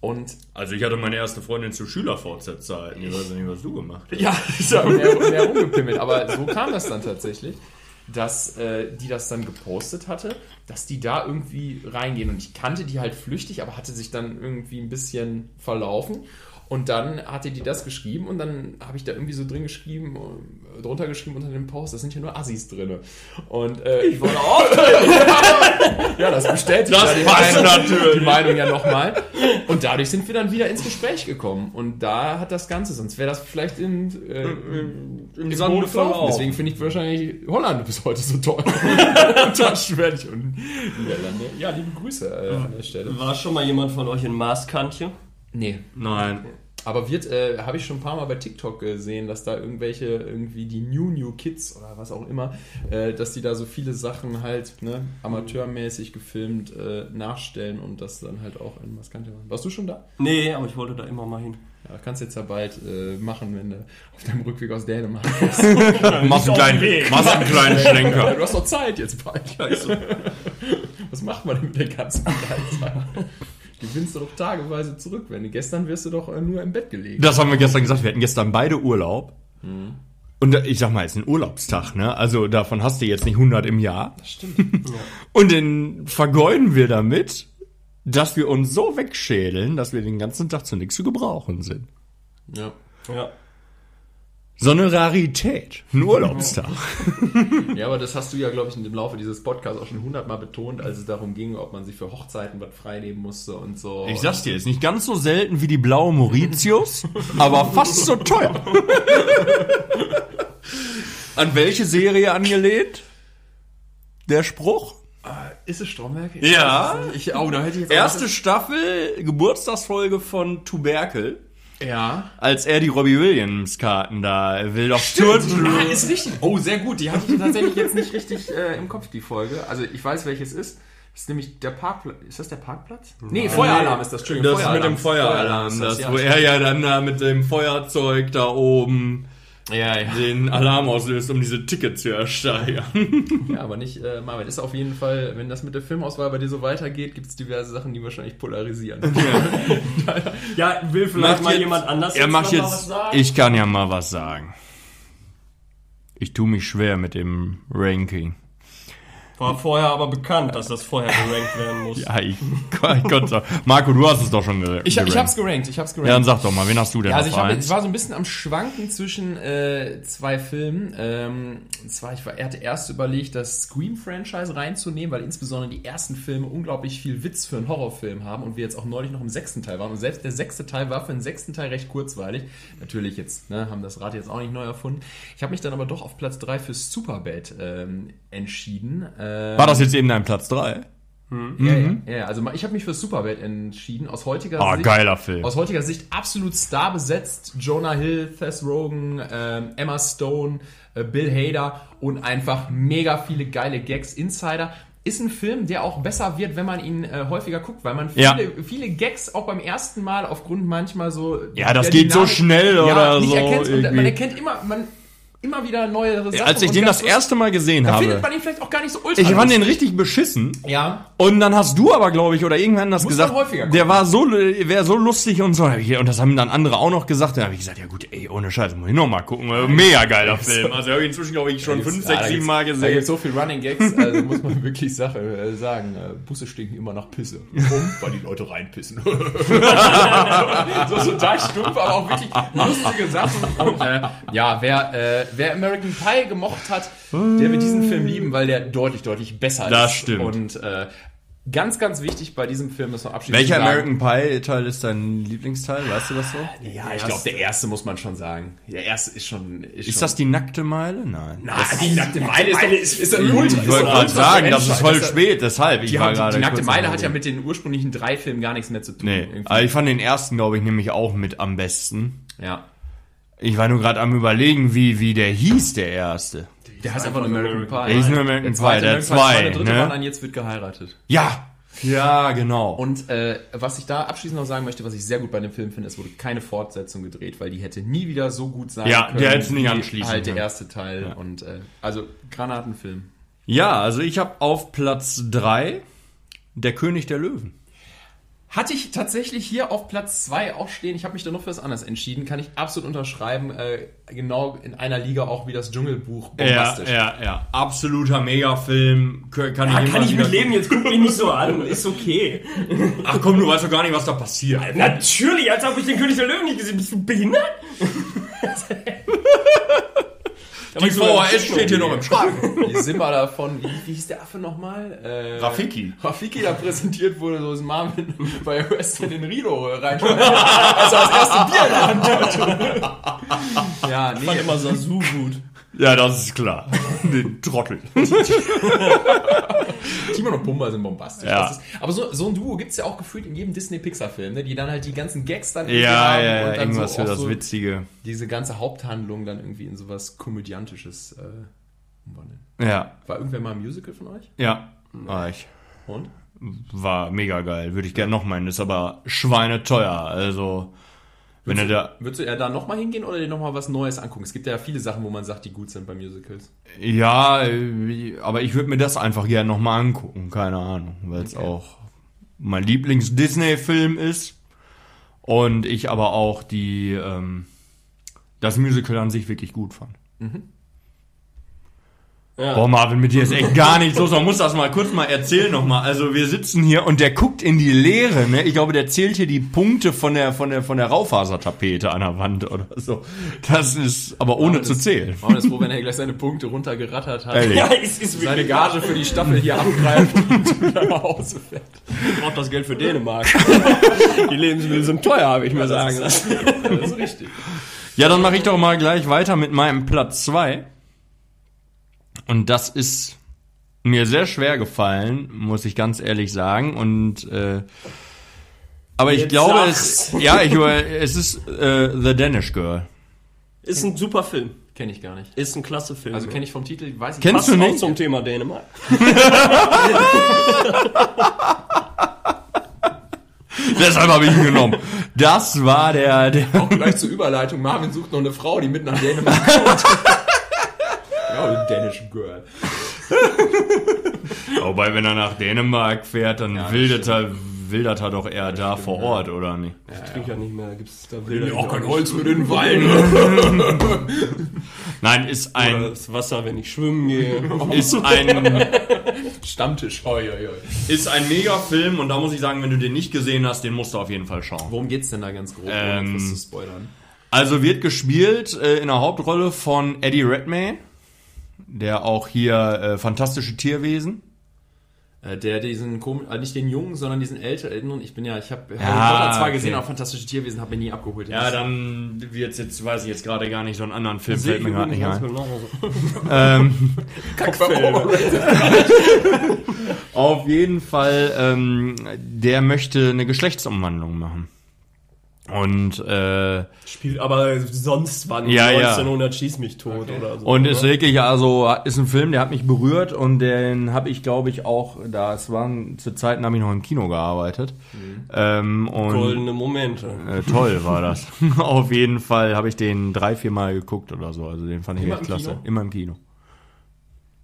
Und Also ich hatte meine erste Freundin zu Schüler-VZ-Zeiten. Ich weiß nicht, was du gemacht hast. ja, ist ja mehr, mehr rumgepimmelt. Aber so kam das dann tatsächlich, dass äh, die das dann gepostet hatte, dass die da irgendwie reingehen. Und ich kannte die halt flüchtig, aber hatte sich dann irgendwie ein bisschen verlaufen. Und dann hatte die das geschrieben und dann habe ich da irgendwie so drin geschrieben, äh, drunter geschrieben unter dem Post, das sind hier nur Assis drin. Und äh, ich wollte auch. ja, das bestätigt Das ja die, passt Meinung, natürlich. die Meinung ja nochmal. Und dadurch sind wir dann wieder ins Gespräch gekommen. Und da hat das Ganze, sonst wäre das vielleicht in, äh, im, im Sande Boden verlaufen. Deswegen finde ich wahrscheinlich Holland bis heute so toll. und das schwöre ich. Und Niederlande. Ja, liebe Grüße äh, an der Stelle. War schon mal jemand von euch in Maßkantje? Nee. Nein. Aber wird, äh, habe ich schon ein paar Mal bei TikTok gesehen, dass da irgendwelche, irgendwie die New New Kids oder was auch immer, äh, dass die da so viele Sachen halt ne, amateurmäßig gefilmt äh, nachstellen und das dann halt auch in Maskante machen. Warst du schon da? Nee, aber ich wollte da immer mal hin. Ja, kannst jetzt ja bald äh, machen, wenn du auf deinem Rückweg aus Dänemark bist. Machst einen kleinen, machst einen kleinen Schlenker. du hast doch Zeit jetzt bald. Also, was macht man denn mit der ganzen Zeit? Gewinnst du doch tageweise zurück, wenn du gestern wirst du doch äh, nur im Bett gelegen. Das haben wir gestern gesagt. Wir hatten gestern beide Urlaub. Und da- ich sag mal, es ist ein Urlaubstag, ne? Also davon hast du jetzt nicht 100 im Jahr. Das stimmt. Und den vergeuden wir damit, dass wir uns so wegschädeln, dass wir den ganzen Tag zu nichts zu gebrauchen sind. Ja. Ja. So eine Rarität. Ein Urlaubstag. Ja, aber das hast du ja, glaube ich, in dem Laufe dieses Podcasts auch schon hundertmal betont, als es darum ging, ob man sich für Hochzeiten was freinehmen musste und so. Ich sag's dir, ist nicht ganz so selten wie die blaue Mauritius, aber fast so teuer. An welche Serie angelehnt? Der Spruch? Ist es Stromberg? Ja. Ich, oh, da hätte ich jetzt Erste Staffel, Geburtstagsfolge von Tuberkel. Ja. Als er die Robbie Williams Karten da will doch Ah, ist richtig. Oh, sehr gut. Die hatte ich tatsächlich jetzt nicht richtig äh, im Kopf, die Folge. Also ich weiß, welches ist. Das ist nämlich der Parkplatz. Ist das der Parkplatz? Nee, Feueralarm ist das. Entschuldigung, Das mit dem Feueralarm, ist das, ja. wo er ja dann da mit dem Feuerzeug da oben Ja, ja. den Alarm auslöst, um diese Tickets zu ersteigern. ja, aber nicht, äh, Marvin. Ist auf jeden Fall, wenn das mit der Filmauswahl bei dir so weitergeht, gibt es diverse Sachen, die wahrscheinlich polarisieren. Ja, will vielleicht Macht mal jetzt- jemand anders Er macht noch mal was jetzt. sagen? Ich kann ja mal was sagen. Ich tue mich schwer mit dem Ranking. War vorher aber bekannt, dass das vorher gerankt werden muss. Ja, ich, ich konnte. Marco, du hast es doch schon ge Ich, ich gerankt. hab's gerankt, ich hab's gerankt. Ja, dann sag doch mal, wen hast du denn Ja, also auf ich, hab, eins? ich war so ein bisschen am Schwanken zwischen äh, zwei Filmen. Ähm, und zwar, ich war, er hatte erst überlegt, das Scream-Franchise reinzunehmen, weil insbesondere die ersten Filme unglaublich viel Witz für einen Horrorfilm haben und wir jetzt auch neulich noch im sechsten Teil waren. Und selbst der sechste Teil war für den sechsten Teil recht kurzweilig. Natürlich jetzt, ne, haben das Rad jetzt auch nicht neu erfunden. Ich habe mich dann aber doch auf Platz 3 für Superbad ähm, entschieden. Ähm, War das jetzt eben dein Platz 3? ja, ja, ja, also ich habe mich für Superbad entschieden. Aus heutiger Ah, Sicht. geiler Film. Aus heutiger Sicht absolut star besetzt. Jonah Hill, Seth Rogen, ähm, Emma Stone, äh, Bill Hader und einfach mega viele geile Gags. Insider. ist ein Film, der auch besser wird, wenn man ihn äh, häufiger guckt, weil man viele, Ja. viele Gags auch beim ersten Mal aufgrund manchmal so. Ja, das geht so schnell ja, oder so Erkennt, und man erkennt immer, man immer wieder neuere Sachen. Als ich den das erste Mal gesehen da habe, findet man ihn vielleicht auch gar nicht so ultra. ich fand den richtig beschissen. Ja. Und dann hast du aber, glaube ich, oder irgendwann das gesagt, der war so, wäre so lustig und so. Und das haben dann andere auch noch gesagt. Da habe ich gesagt, ja gut, ey, ohne Scheiß, muss ich noch mal gucken. Mega geiler Film. Also habe ich inzwischen, glaube ich, schon fünf, sechs, sieben Mal Da gesehen. gibt so viel Running Gags, also muss man wirklich Sache äh, sagen. Äh, Busse stinken immer nach Pisse. Warum? Weil die Leute reinpissen. so total stumpf, aber auch wirklich lustige Sachen. Und, äh, ja, wer, äh, wer American Pie gemocht hat, der wird diesen Film lieben, weil der deutlich, deutlich besser Das ist. stimmt. Und äh, ganz, ganz wichtig bei diesem Film ist noch abschließend Welcher American Pie Teil ist dein Lieblingsteil? Weißt du das so? Ja, ich glaube, der erste muss man schon sagen. Der erste ist schon. Ist, Ist schon, das die nackte Meile? Nein. Na, die nackte Meile ist, doch, ist, ist ein Ultra. Ich wollte gerade sagen, das ist voll spät, deshalb. Ich Die, war gerade die nackte Meile hat ja mit den ursprünglichen drei Filmen gar nichts mehr zu tun. Nee, Irgendwie. aber ich fand den ersten, glaube ich, nämlich auch mit am besten. ja. Ich war nur gerade am überlegen, wie, wie der hieß, der erste. Der heißt einfach American Pie. Der hieß nur American Der zweite Pie, der Pie, zwei, Der dritte ne? war dann jetzt wird geheiratet. Ja! Ja, genau. Und äh, was ich da abschließend noch sagen möchte, was ich sehr gut bei dem Film finde, es wurde keine Fortsetzung gedreht, weil die hätte nie wieder so gut sein Ja, können. der hätte es nicht anschließen Halt der erste Teil. Und äh, also Granatenfilm. Ja, also ich habe auf Platz drei Der König der Löwen. Hatte ich tatsächlich hier auf Platz 2 auch stehen. Ich habe mich da noch für was anderes entschieden. Kann ich absolut unterschreiben. Äh, genau in einer Liga auch wie das Dschungelbuch. Bombastisch. ja, ja. Absoluter Megafilm. Kann, kann Da ich, kann immer ich mit leben, jetzt guck mich nicht so an. Ist okay. Ach komm, du weißt doch gar nicht, was da passiert. Natürlich, als ob ich den König der Löwen nicht gesehen Bist du behindert? Die VHS steht hier noch im Schrank. Wie Simba davon, wie, wie hieß der Affe nochmal? Äh, Rafiki. Rafiki da präsentiert wurde, so ist Marvin bei Western in Rilo reinschmeißt. als er das erste Bier in der Hand hatte. ja, nee. fand immer Sasu gut. Ja, das ist klar. Den Trottel. Timon und Pumba sind bombastisch. Ja. Ist, aber so, so ein Duo gibt's ja auch gefühlt in jedem Disney-Pixar-Film, ne? die dann halt die ganzen Gags dann irgendwie Ja, haben ja, und dann irgendwas so für das so Witzige. diese ganze Haupthandlung dann irgendwie in sowas Komödiantisches äh, umwandeln. Ja, War irgendwer mal ein Musical von euch? ja. War ich. Und? War mega geil. Würde ich gerne noch meinen. Ist aber schweineteuer. Also, wenn er da. Würdest du eher da nochmal hingehen oder dir nochmal was Neues angucken? Es gibt ja viele Sachen, wo man sagt, die gut sind bei Musicals. Ja, äh, aber ich würde mir das einfach gerne nochmal angucken. Keine Ahnung. Weil es auch mein Lieblings-Disney-Film ist. Und ich aber auch die. Ähm, das Musical an sich wirklich gut fand. Ja. Boah, Marvin, mit dir ist echt gar nichts los. Man muss das mal kurz mal erzählen nochmal. Also wir sitzen hier und der guckt in die Leere, ne? Ich glaube, der zählt hier die Punkte von der, von der, von der Raufasertapete an der Wand oder so. Das ist aber ohne zu zählen. Marvin ist froh, wenn er gleich seine Punkte runtergerattert hat. Ehrlich. Ja, es ist Seine. Gage für die Staffel hier abgreift und wieder nach Hause fährt. Ich brauch das Geld für Dänemark. Die Lebensmittel sind teuer, habe ich mir sagen lassen. Das ist richtig. Ja, dann mache ich doch mal gleich weiter mit meinem Platz zwei Und das ist mir sehr schwer gefallen, muss ich ganz ehrlich sagen. Und äh, aber ich Jetzt glaube, sag's. es, ja, ich, es ist äh, The Danish Girl. Ist ein super Film. Kenne ich gar nicht. Ist ein klasse Film. Also kenne ich vom Titel, weiß ich Kennst Passt du auch nicht? zum Thema Dänemark. Deshalb habe ich ihn genommen. Das war der, der Auch gleich zur Überleitung. Marvin sucht noch eine Frau, die mit nach Dänemark kommt. ja, die Danish Girl. Wobei, wenn er nach Dänemark fährt, dann wildert, er, wildert er doch eher da vor Ort, oder nicht? Ich trinke ja nicht mehr, da gibt's da Bilder. Auch kein Holz für den Wein. Nein, ist Oder ein, das Wasser, wenn ich schwimmen gehe. ist ein, Stammtisch. Hoi, hoi, hoi. ist ein Megafilm und da muss ich sagen, wenn du den nicht gesehen hast, den musst du auf jeden Fall schauen. Worum geht's denn da ganz grob, Ähm, was zu spoilern? Also wird gespielt äh, in der Hauptrolle von Eddie Redmayne, der auch hier äh, fantastische Tierwesen. Äh, der diesen kom äh, nicht den Jungen, sondern diesen älteren. Ich bin ja, ich habe Ja, Potter zwar okay. gesehen, aber fantastische Tierwesen habe mir nie abgeholt. Ja, dann wird jetzt, weiß ich jetzt gerade gar nicht, so einen anderen Film fällt mir gerade nicht ein. Ähm, auf jeden Fall, ähm, der möchte eine Geschlechtsumwandlung machen. Und äh, Spielt aber sonst wann. Ja, ja. 1900 schieß mich tot oder so. Und ist wirklich, also ist ein Film, der hat mich berührt und den habe ich, glaube ich, auch, da es waren zu Zeiten habe ich noch im Kino gearbeitet. Ähm, und Goldene Momente. äh, toll war das. Auf jeden Fall habe ich den drei, vier Mal geguckt oder so. Also den fand ich Immer echt klasse. Kino? Immer im Kino.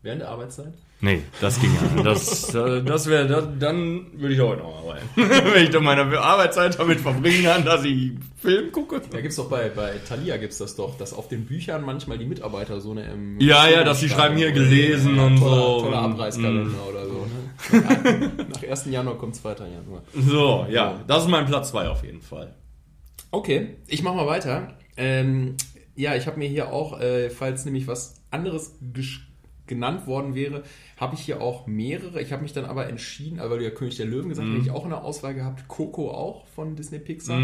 Während der Arbeitszeit? Nee, das ging ja. Das, äh, das wäre, das, dann würde ich heute noch arbeiten. Wenn ich doch meine Arbeitszeit damit verbringen kann, dass ich Film gucke. Da gibt's doch bei, bei Thalia gibt's das doch, dass auf den Büchern manchmal die Mitarbeiter so eine ähm, Ja, ja, dass sie schreiben hier gelesen und toller, so. Toller Abreißkalender oder so. Ne? Nach 1. Januar kommt 2. Januar. So, ja, das ist mein Platz 2 auf jeden Fall. Okay, ich mach mal weiter. Ähm, ja, ich habe mir hier auch, äh, falls nämlich was anderes gesch- genannt worden wäre, habe ich hier auch mehrere. Ich habe mich dann aber entschieden, weil du ja König der Löwen gesagt hast, hätte ich auch in der Auswahl gehabt. Coco auch von Disney Pixar.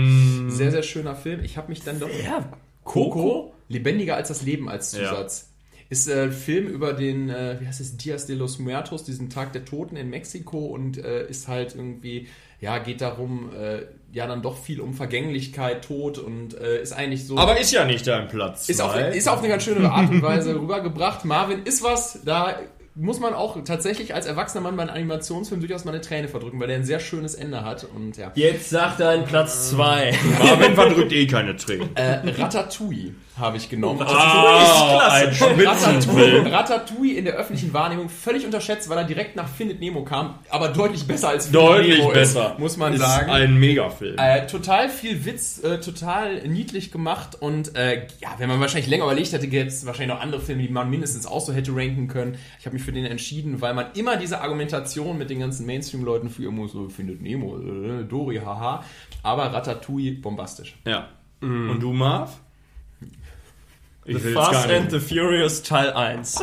Sehr, sehr schöner Film. Ich habe mich dann doch... Ja, Coco, lebendiger als das Leben als Zusatz. Ist äh, ein Film über den, äh, wie heißt es, Dias de los Muertos, diesen Tag der Toten in Mexiko und äh, ist halt irgendwie, ja, geht darum, äh, ja, dann doch viel um Vergänglichkeit, Tod und äh, ist eigentlich so. Aber ist ja nicht dein Platz. ist auf, ist auf eine ganz schöne Art und Weise rübergebracht. Marvin, ist was, da muss man auch tatsächlich als erwachsener Mann bei einem Animationsfilm durchaus mal eine Träne verdrücken, weil der ein sehr schönes Ende hat und ja. Jetzt sag dein Platz 2. Marvin verdrückt eh keine Tränen. Äh, Ratatouille habe ich genommen. Ah, ein Ratatouille. Ratatouille in der öffentlichen Wahrnehmung völlig unterschätzt, weil er direkt nach Findet Nemo kam, aber deutlich besser als Findet Deutlich Nemo besser. ist, muss man ist sagen. ein Megafilm. Äh, total viel Witz, äh, total niedlich gemacht und äh, ja, wenn man wahrscheinlich länger überlegt hätte, gäbe es wahrscheinlich noch andere Filme, die man mindestens auch so hätte ranken können. Ich habe mich für den entschieden, weil man immer diese Argumentation mit den ganzen Mainstream-Leuten führen muss, so findet Nemo, äh, Dori, haha. Aber Ratatouille bombastisch. ja. Und du, Marv? Ich The Fast and the Furious Teil 1.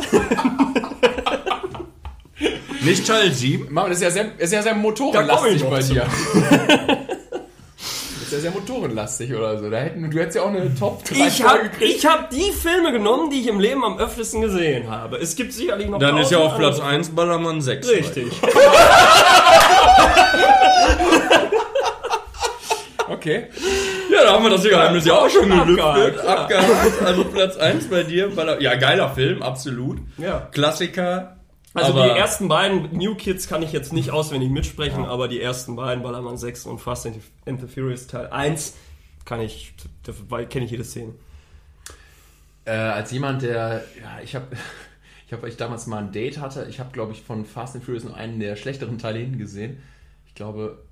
Nicht Teil 7? Mann, das ist ja sehr, ist ja sehr motorenlastig bei dir. Das ist ja sehr motorenlastig oder so. Da hätten, du hättest ja auch eine Top 3 Ich habe ich hab die Filme genommen, die ich im Leben am öftesten gesehen habe. Es gibt sicherlich noch Dann ist ja auf Platz andere. 1 Ballermann 6. Richtig. Okay. Ja, da haben wir das Geheimnis ja auch schon gelüftet. Abgehakt, ja. Also Platz 1 bei dir. Ja, geiler Film, absolut. Ja. Klassiker. Also aber die ersten beiden New Kids kann ich jetzt nicht auswendig mitsprechen, aber die ersten beiden, Ballermann 6 und Fast and the- and the Furious Teil 1, kann ich, kenne ich jede Szene. Äh, als jemand, der, ja, ich habe, ich habe, weil ich damals mal ein Date hatte, ich habe, glaube ich, von Fast and Furious nur einen der schlechteren Teile hinten gesehen. Ich glaube,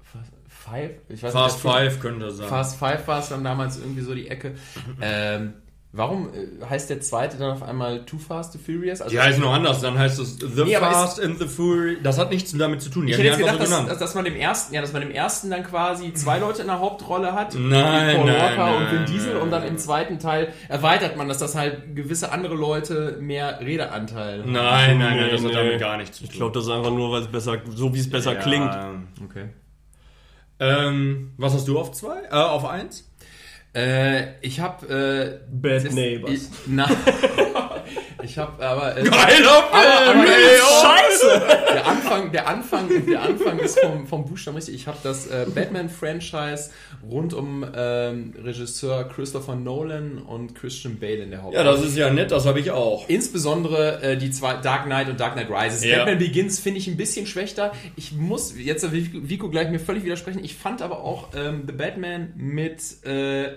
Five, ich weiß Fast nicht. 5 könnte sein. Fast Five war es dann damals irgendwie so die Ecke. Ähm, warum äh, heißt der zweite dann auf einmal Too Fast, Too Furious? Also, Die heißen nur anders, dann heißt es The Nee, Fast and the Fury. Das hat nichts damit zu tun. Die ich haben hätte die jetzt gedacht, so dass, genannt. dass, dass man dem ersten, ja, dass man im ersten dann quasi zwei Leute in der Hauptrolle hat, Nein, Paul nein, Walker und nein, Vin Diesel, nein, und dann im zweiten Teil erweitert man das, dass halt gewisse andere Leute mehr Redeanteil haben. Nein, nein, nein, das hat damit gar nichts zu tun. Ich glaube, das ist einfach nur, weil es besser, so wie es besser klingt. Okay. Ähm, was hast du auf 2? Äh, auf 1? Äh, ich habe äh, Bad Neighbors. Ich, na, ich habe aber äh, Geiler aber, aber oh. Scheiße! der Anfang, der Anfang, der Anfang ist vom, vom Buchstaben richtig. Ich habe das äh, Batman-Franchise rund um ähm, Regisseur Christopher Nolan und Christian Bale in der Hauptrolle. Ja, das ist ja nett, das habe ich auch. Insbesondere äh, die zwei Dark Knight und Dark Knight Rises. Ja. Batman Begins finde ich ein bisschen schlechter. Ich muss jetzt Vico gleich mir völlig widersprechen. Ich fand aber auch ähm, The Batman mit äh,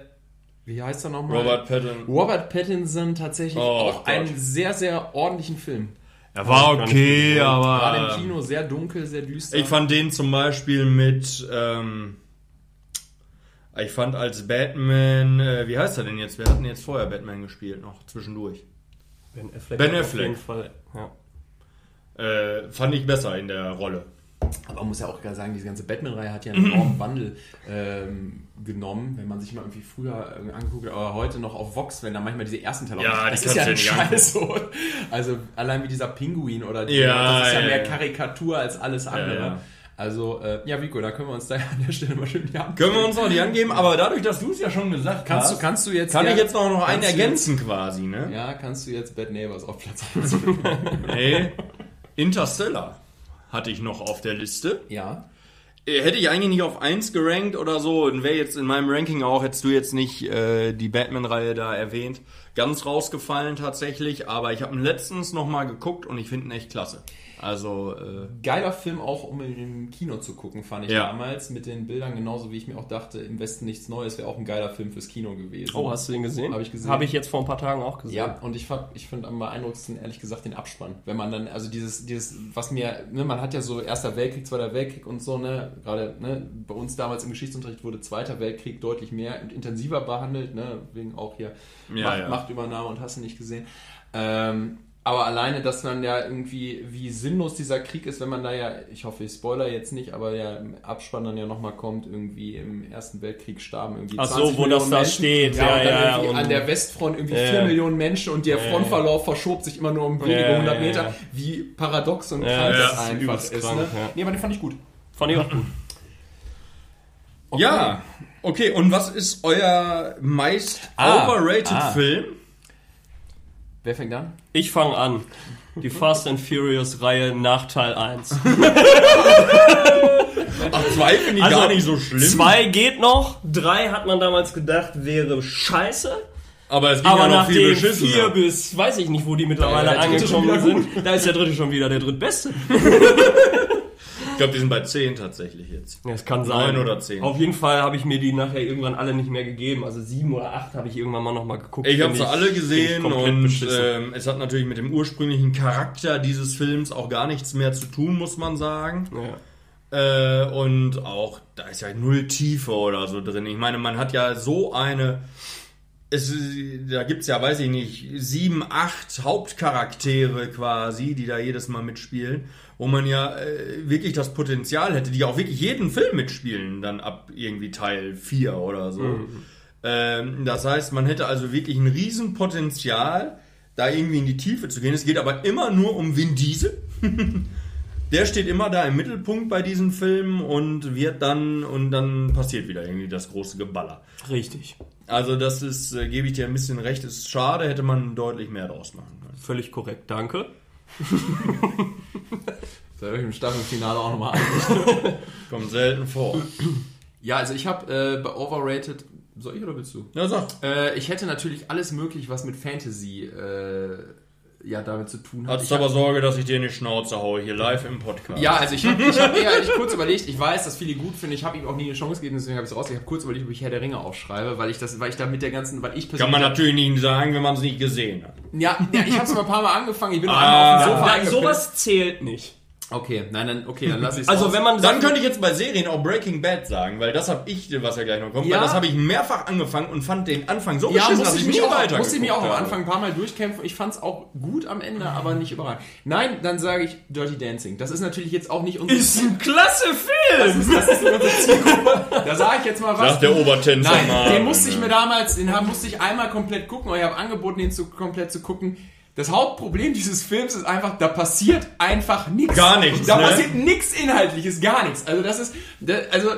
wie heißt er nochmal? Robert Pattinson. Robert Pattinson tatsächlich Oh auch Gott. einen sehr, sehr ordentlichen Film. Er war okay, aber... Gerade im Kino sehr dunkel, sehr düster. Ich fand den zum Beispiel mit... Ähm, ich fand als Batman... Äh, wie heißt er denn jetzt? Wir hatten jetzt vorher Batman gespielt, noch zwischendurch. Ben Affleck. Ben Affleck. Auf jeden Fall, ja. Äh, fand ich besser in der Rolle. Aber man muss ja auch gerade sagen, diese ganze Batman-Reihe hat ja einen enormen Wandel ähm, genommen, wenn man sich mal irgendwie früher äh, angeguckt hat, aber heute noch auf Vox, wenn da manchmal diese ersten Teile Ja, die das ist ja ein Scheiß. so. Also allein wie dieser Pinguin oder die, Ja, das ist ja ja, mehr. Karikatur als alles andere. Also, äh, ja, Vico, da können wir uns da an der Stelle mal schön die Hand Können wir uns noch die angeben, aber dadurch, dass du es ja schon gesagt Kannst hast, du, kannst du jetzt kann ja- ich jetzt noch, noch einen ergänzen quasi, ne? Jetzt, ja, kannst du jetzt Bad Neighbors auf Platz 1 Ey, Interstellar hatte ich noch auf der Liste. Ja. Hätte ich eigentlich nicht auf 1 gerankt oder so und wäre jetzt in meinem Ranking auch, hättest du jetzt nicht äh, die Batman-Reihe da erwähnt, ganz rausgefallen tatsächlich, aber ich habe ihn letztens nochmal geguckt und ich finde ihn echt klasse. Also, äh, Geiler Film auch, um in im Kino zu gucken, fand ich Ja. damals. Mit den Bildern genauso, wie ich mir auch dachte, im Westen nichts Neues wäre auch ein geiler Film fürs Kino gewesen. Oh, hast du den gesehen? Hab ich gesehen. Habe ich jetzt vor ein paar Tagen auch gesehen. Ja, und ich fand, ich finde am beeindruckendsten, ehrlich gesagt, den Abspann. Wenn man dann, also dieses, dieses, was mir, ne, man hat ja so Erster Weltkrieg, Zweiter Weltkrieg und so, ne, gerade, ne, bei uns damals im Geschichtsunterricht wurde Zweiter Weltkrieg deutlich mehr und intensiver behandelt, ne, wegen auch hier Ja, Macht, ja. Machtübernahme und hast du nicht gesehen. Ähm, aber alleine, dass dann ja irgendwie, wie sinnlos dieser Krieg ist, wenn man da ja, ich hoffe, ich spoiler jetzt nicht, aber ja im Abspann dann ja nochmal kommt, irgendwie im Ersten Weltkrieg starben irgendwie Ach so, 20 wo das da Menschen. steht. Ja, Ja, und dann ja, irgendwie und- an der Westfront irgendwie Ja, 4 ja. Millionen Menschen und der Frontverlauf verschob sich immer nur um wenige hundert Meter. Wie paradox und krank ja, das ist einfach ist. ne? ja. Nee, aber den fand ich gut. Fand ich auch gut. ja, okay, und was ist euer meist Ah, overrated ah. Film? Wer fängt an? Ich fange an. Die Fast and Furious Reihe nach Teil 1. Ach, zwei finde ich Also, gar nicht so schlimm. Zwei geht noch, drei hat man damals gedacht wäre scheiße. aber es ging Aber ja noch nach viel dem beschissener. vier bis, weiß ich nicht, wo die mittlerweile Ja, angekommen sind, da ist der dritte schon wieder der drittbeste. Ich glaube, die sind bei 10 tatsächlich jetzt. Ja, es kann sein. Neun oder zehn. Auf jeden Fall habe ich mir die nachher irgendwann alle nicht mehr gegeben. Also sieben oder acht habe ich irgendwann mal nochmal geguckt. Ich habe sie alle gesehen und ähm, es hat natürlich mit dem ursprünglichen Charakter dieses Films auch gar nichts mehr zu tun, muss man sagen. ja. Äh, und auch, da ist ja null Tiefe oder so drin. Ich meine, man hat ja so eine. Es, da gibt's ja, weiß ich nicht, sieben, acht Hauptcharaktere quasi, die da jedes Mal mitspielen, wo man ja äh, wirklich das Potenzial hätte, die auch wirklich jeden Film mitspielen, dann ab irgendwie Teil 4 oder so. Ähm, das heißt, man hätte also wirklich ein Riesenpotenzial, da irgendwie in die Tiefe zu gehen. Es geht aber immer nur um Vin Diesel. Der steht immer da im Mittelpunkt bei diesen Filmen und wird dann und dann passiert wieder irgendwie das große Geballer. Richtig. Also das ist, äh, gebe ich dir ein bisschen recht, ist schade, hätte man deutlich mehr draus machen können. Völlig korrekt, danke. Seid euch im Staffelfinale auch nochmal an. Kommt selten vor. Ja, also ich habe äh, bei Overrated. Soll ich oder willst du? Ja, sag. Äh, ich hätte natürlich alles möglich, was mit Fantasy äh, ja damit zu tun hat. Hattest hab- aber Sorge, dass ich dir in die Schnauze haue, hier live im Podcast. ja, also ich habe ich hab eher ich kurz überlegt, ich weiß, dass viele gut finden, ich habe ihm auch nie eine Chance gegeben, deswegen habe ich es raus. Ich habe kurz überlegt, ob ich Herr der Ringe aufschreibe, weil ich das, weil ich da mit der ganzen, weil ich Kann man natürlich nicht sagen, wenn man es nicht gesehen hat. Ja, ja ich habe es mal ein paar Mal angefangen, ich bin Ah, einmal auf dem Sofa Ja, eingepennt. sowas zählt nicht. Okay, nein, dann, okay, dann lass ich es Also wenn man Dann könnte ich jetzt bei Serien auch Breaking Bad sagen, weil das habe ich, was ja gleich noch kommt, Ja. weil das habe ich mehrfach angefangen und fand den Anfang so Ja, beschissen, musste dass ich, ich mich auch, weiter musste ich mich auch am. Anfang ein paar Mal durchkämpfen. Ich fand es auch gut am Ende, aber nicht überragend. Nein, dann sage ich Dirty Dancing. Das ist natürlich jetzt auch nicht unser Ist ein klasse Das Film! ist, das ist unsere Zielgruppe. Da sage ich jetzt mal was. Sagt der Obertänzer Nein, mal. den musste ich mir damals, den musste ich einmal komplett gucken, ich habe angeboten, den zu, komplett zu gucken. Das Hauptproblem dieses Films ist einfach, da passiert einfach nichts. Gar nichts, Da ne? passiert nichts Inhaltliches, gar nichts. Also das ist, also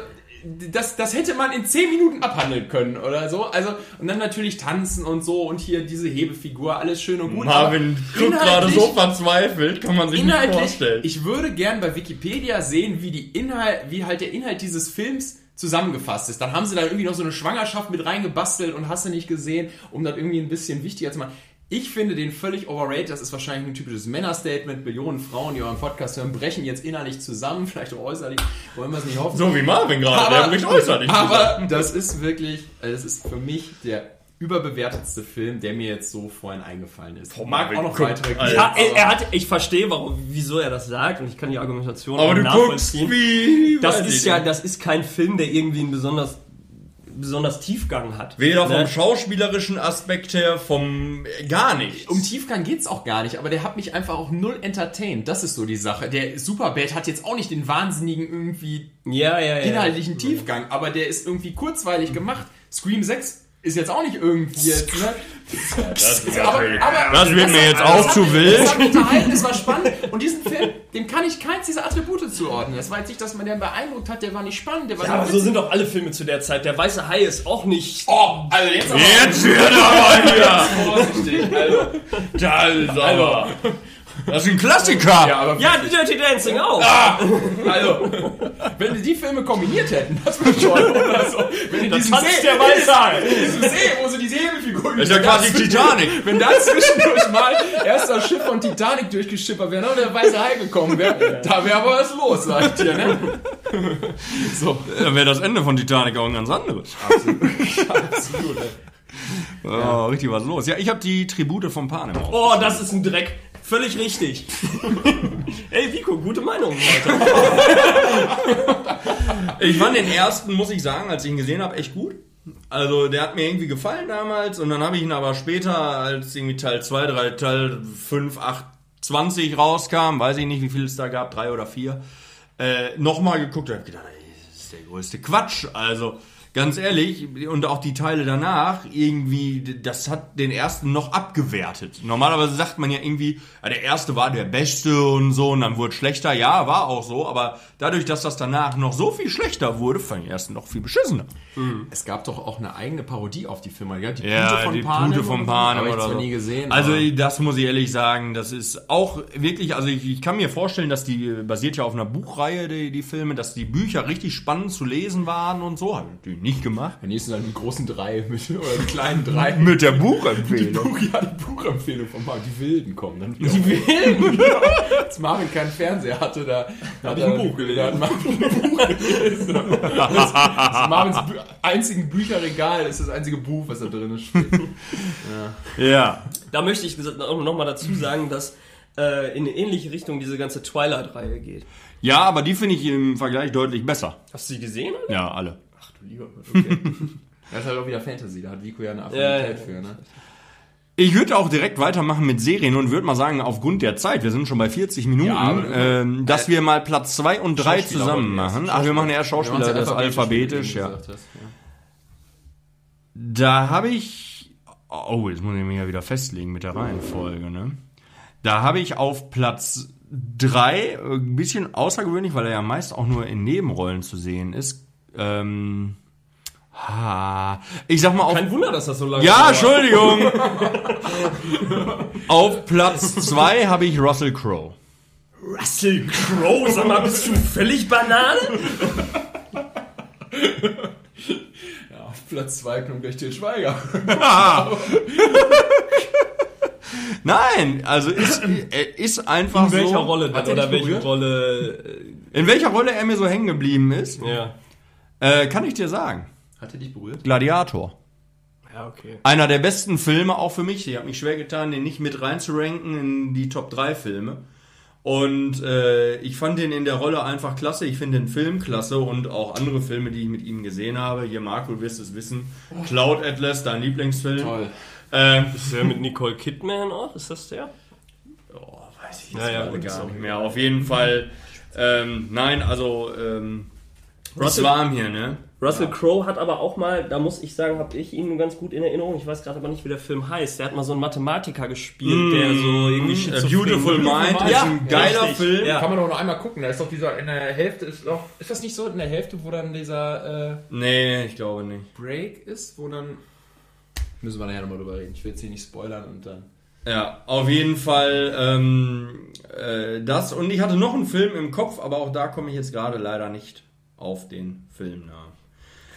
das, das hätte man in 10 Minuten abhandeln können oder so. Also und dann natürlich tanzen und so und hier diese Hebefigur, alles schön und gut. Marvin guckt gerade so verzweifelt, kann man sich nicht vorstellen. ich würde gern bei Wikipedia sehen, wie die Inhalt, wie halt der Inhalt dieses Films zusammengefasst ist. Dann haben sie da irgendwie noch so eine Schwangerschaft mit reingebastelt und hast du nicht gesehen, um das irgendwie ein bisschen wichtiger zu machen. Ich finde den völlig overrated. Das ist wahrscheinlich ein typisches Männerstatement. Millionen Frauen, die euren Podcast hören, brechen jetzt innerlich zusammen, vielleicht auch äußerlich. Wollen wir es nicht hoffen. so wie Marvin gerade, der bricht äußerlich. aber das ist wirklich, also das ist für mich der überbewertetste Film, der mir jetzt so vorhin eingefallen ist. Mag Marvin, auch noch guck, weitere. Ja, er, er hat, ich verstehe, warum, wieso er das sagt und ich kann die Argumentation aber auch du guckst nachvollziehen. wie... das ist ja, das ist kein Film, der irgendwie einen besonders, besonders Tiefgang hat. Weder vom Ne? schauspielerischen Aspekt her, vom... äh, gar nicht. Um Tiefgang geht's auch gar nicht, aber der hat mich einfach auch null entertained. Das ist so die Sache. Der Superbad hat jetzt auch nicht den wahnsinnigen irgendwie Ja, ja, ja. inhaltlichen Tiefgang, aber der ist irgendwie kurzweilig gemacht. Scream 6 ist jetzt auch nicht irgendwie jetzt, ne? Das, ist Aber, aber das wird mir hat- jetzt auch hat zu wild. Das hat mich unterhalten, es war spannend. Und diesen Film, dem kann ich keins dieser Attribute zuordnen. Das war jetzt nicht, dass man den beeindruckt hat, der war nicht spannend, der war Ja, aber so sind doch alle Filme zu der Zeit. Der Weiße Hai ist auch nicht. Oh, also jetzt aber Jetzt wird aber hier... vorsichtig. Also, Da ist aber... Das ist ein Klassiker. Ja, aber Ja, Dirty Dancing auch. also, wenn die die Filme kombiniert hätten, das wäre schon oder so. Wenn die diesen tanzt See, der Walzer. diesen See, wo sie diese Hebelfiguren Das ist ja quasi Titanic. Wenn da zwischendurch mal erst das Schiff von Titanic durchgeschippert wäre und der weiße Hai gekommen wäre, da wäre aber was los, sag ich dir, ne? So, Dann wäre das Ende von Titanic auch ein ganz anderes. absolut. ey. Oh, richtig was los. Ja, ich habe die Tribute von Panem. auch. Oh, das ist ein Dreck. Völlig richtig. Ey, Vico, gute Meinung heute. Ich fand den ersten, muss ich sagen, als ich ihn gesehen habe, echt gut. Also der hat mir irgendwie gefallen damals und dann habe ich ihn aber später, als irgendwie Teil 2, 3, Teil 5, 8, 20 rauskam, weiß ich nicht, wie viel es da gab, drei oder vier, äh, nochmal geguckt und habe gedacht, ey, das ist der größte Quatsch. Also ganz ehrlich, und auch die Teile danach, irgendwie, das hat den ersten noch abgewertet. Normalerweise sagt man ja irgendwie, der erste war der beste und so und dann wurde schlechter. Ja, war auch so, aber dadurch, dass das danach noch so viel schlechter wurde, fand ich den ersten noch viel beschissener. Es gab doch auch eine eigene Parodie auf die Firma, ja? Die Ja, die Pute von Panem oder zwar so. nie gesehen. Also aber- das muss ich ehrlich sagen, das ist auch wirklich, also ich, ich kann mir vorstellen, dass die äh, basiert ja auf einer Buchreihe, die, die Filme, dass die Bücher richtig spannend zu lesen waren und so. Ich natürlich nicht gemacht. Am nächsten dann die großen drei mit, oder die kleinen drei. Mit der Die Buchempfehlung. Buch, ja, die Buchempfehlung von Marvin. Die Wilden kommen dann wieder. Die Wilden? Als Marvin keinen Fernseher hatte, da hat ich er ein Buch gelesen. Da hat Marvin ein Buch gelesen. Das, das ist Marvins Bü einzigen Bücherregal ist das einzige Buch, was da drin steht. Ja. Da möchte ich noch mal dazu sagen, dass äh, in eine ähnliche Richtung diese ganze Twilight-Reihe geht. Ja, aber die finde ich im Vergleich deutlich besser. Hast du sie gesehen? Oder? Ja, alle. Du lieber Gott, okay. Das ist halt auch wieder Fantasy, da hat Vico ja eine Affinität Ja, ja. für, ne? Ich würde auch direkt weitermachen mit Serien und würde mal sagen, aufgrund der Zeit, wir sind schon bei 40 Minuten, Ja, ähm, dass wir mal Platz 2 und 3 Schauspieler zusammen machen. erst. Ach, wir machen eher Schauspieler, das alphabetisch, ja. hast, ja. Da habe ich. Oh, jetzt muss ich mich ja wieder festlegen mit der Reihenfolge, ne? Da habe ich auf Platz 3, ein bisschen außergewöhnlich, weil er ja meist auch nur in Nebenrollen zu sehen ist. Ähm, ha, ich sag mal auf. Kein Wunder, dass das so lange Ja, dauert. Entschuldigung! auf Platz 2 habe ich Russell Crowe. Russell Crowe, sag mal, bist du völlig Banane? Ja, auf Platz 2 kommt gleich Til Schweiger. Nein, also ist, er ist einfach In welcher so. Rolle denn? Hat er Oder welche? Rolle? In welcher Rolle er mir so hängen geblieben ist, äh, Ja. Äh, kann ich dir sagen. Hat er dich berührt? Gladiator. Ja, okay. Einer der besten Filme auch für mich. Ich habe mich schwer getan, den nicht mit reinzuranken in die Top 3 Filme. Und äh, ich fand den in der Rolle einfach klasse. Ich finde den Film klasse und auch andere Filme, die ich mit ihm gesehen habe. Hier, Marco, du wirst es wissen. Cloud Atlas, dein Lieblingsfilm. Toll. Äh, Ist der mit Nicole Kidman auch? Ist das der? oh, weiß ich jetzt Naja, gar auch nicht mehr. Auf jeden Fall. Ähm, nein, also ähm, ist Russell- warm hier, ne? Russell Crowe hat aber auch mal, da muss ich sagen, habe ich ihn ganz gut in Erinnerung. Ich weiß gerade aber nicht, wie der Film heißt. Der hat mal so einen Mathematiker gespielt, der so irgendwie A Beautiful Mind ist Ja, ein geiler richtig. Film. Ja. Kann man doch noch einmal gucken, da ist doch dieser, in der Hälfte ist doch, ist das nicht so, in der Hälfte, wo dann dieser äh, Nee, ich glaube nicht. Break ist, wo dann, müssen wir nachher nochmal drüber reden, ich will jetzt hier nicht spoilern und dann. Ja, auf jeden Fall ähm, äh, das. Und ich hatte noch einen Film im Kopf, aber auch da komme ich jetzt gerade leider nicht auf den Film nach.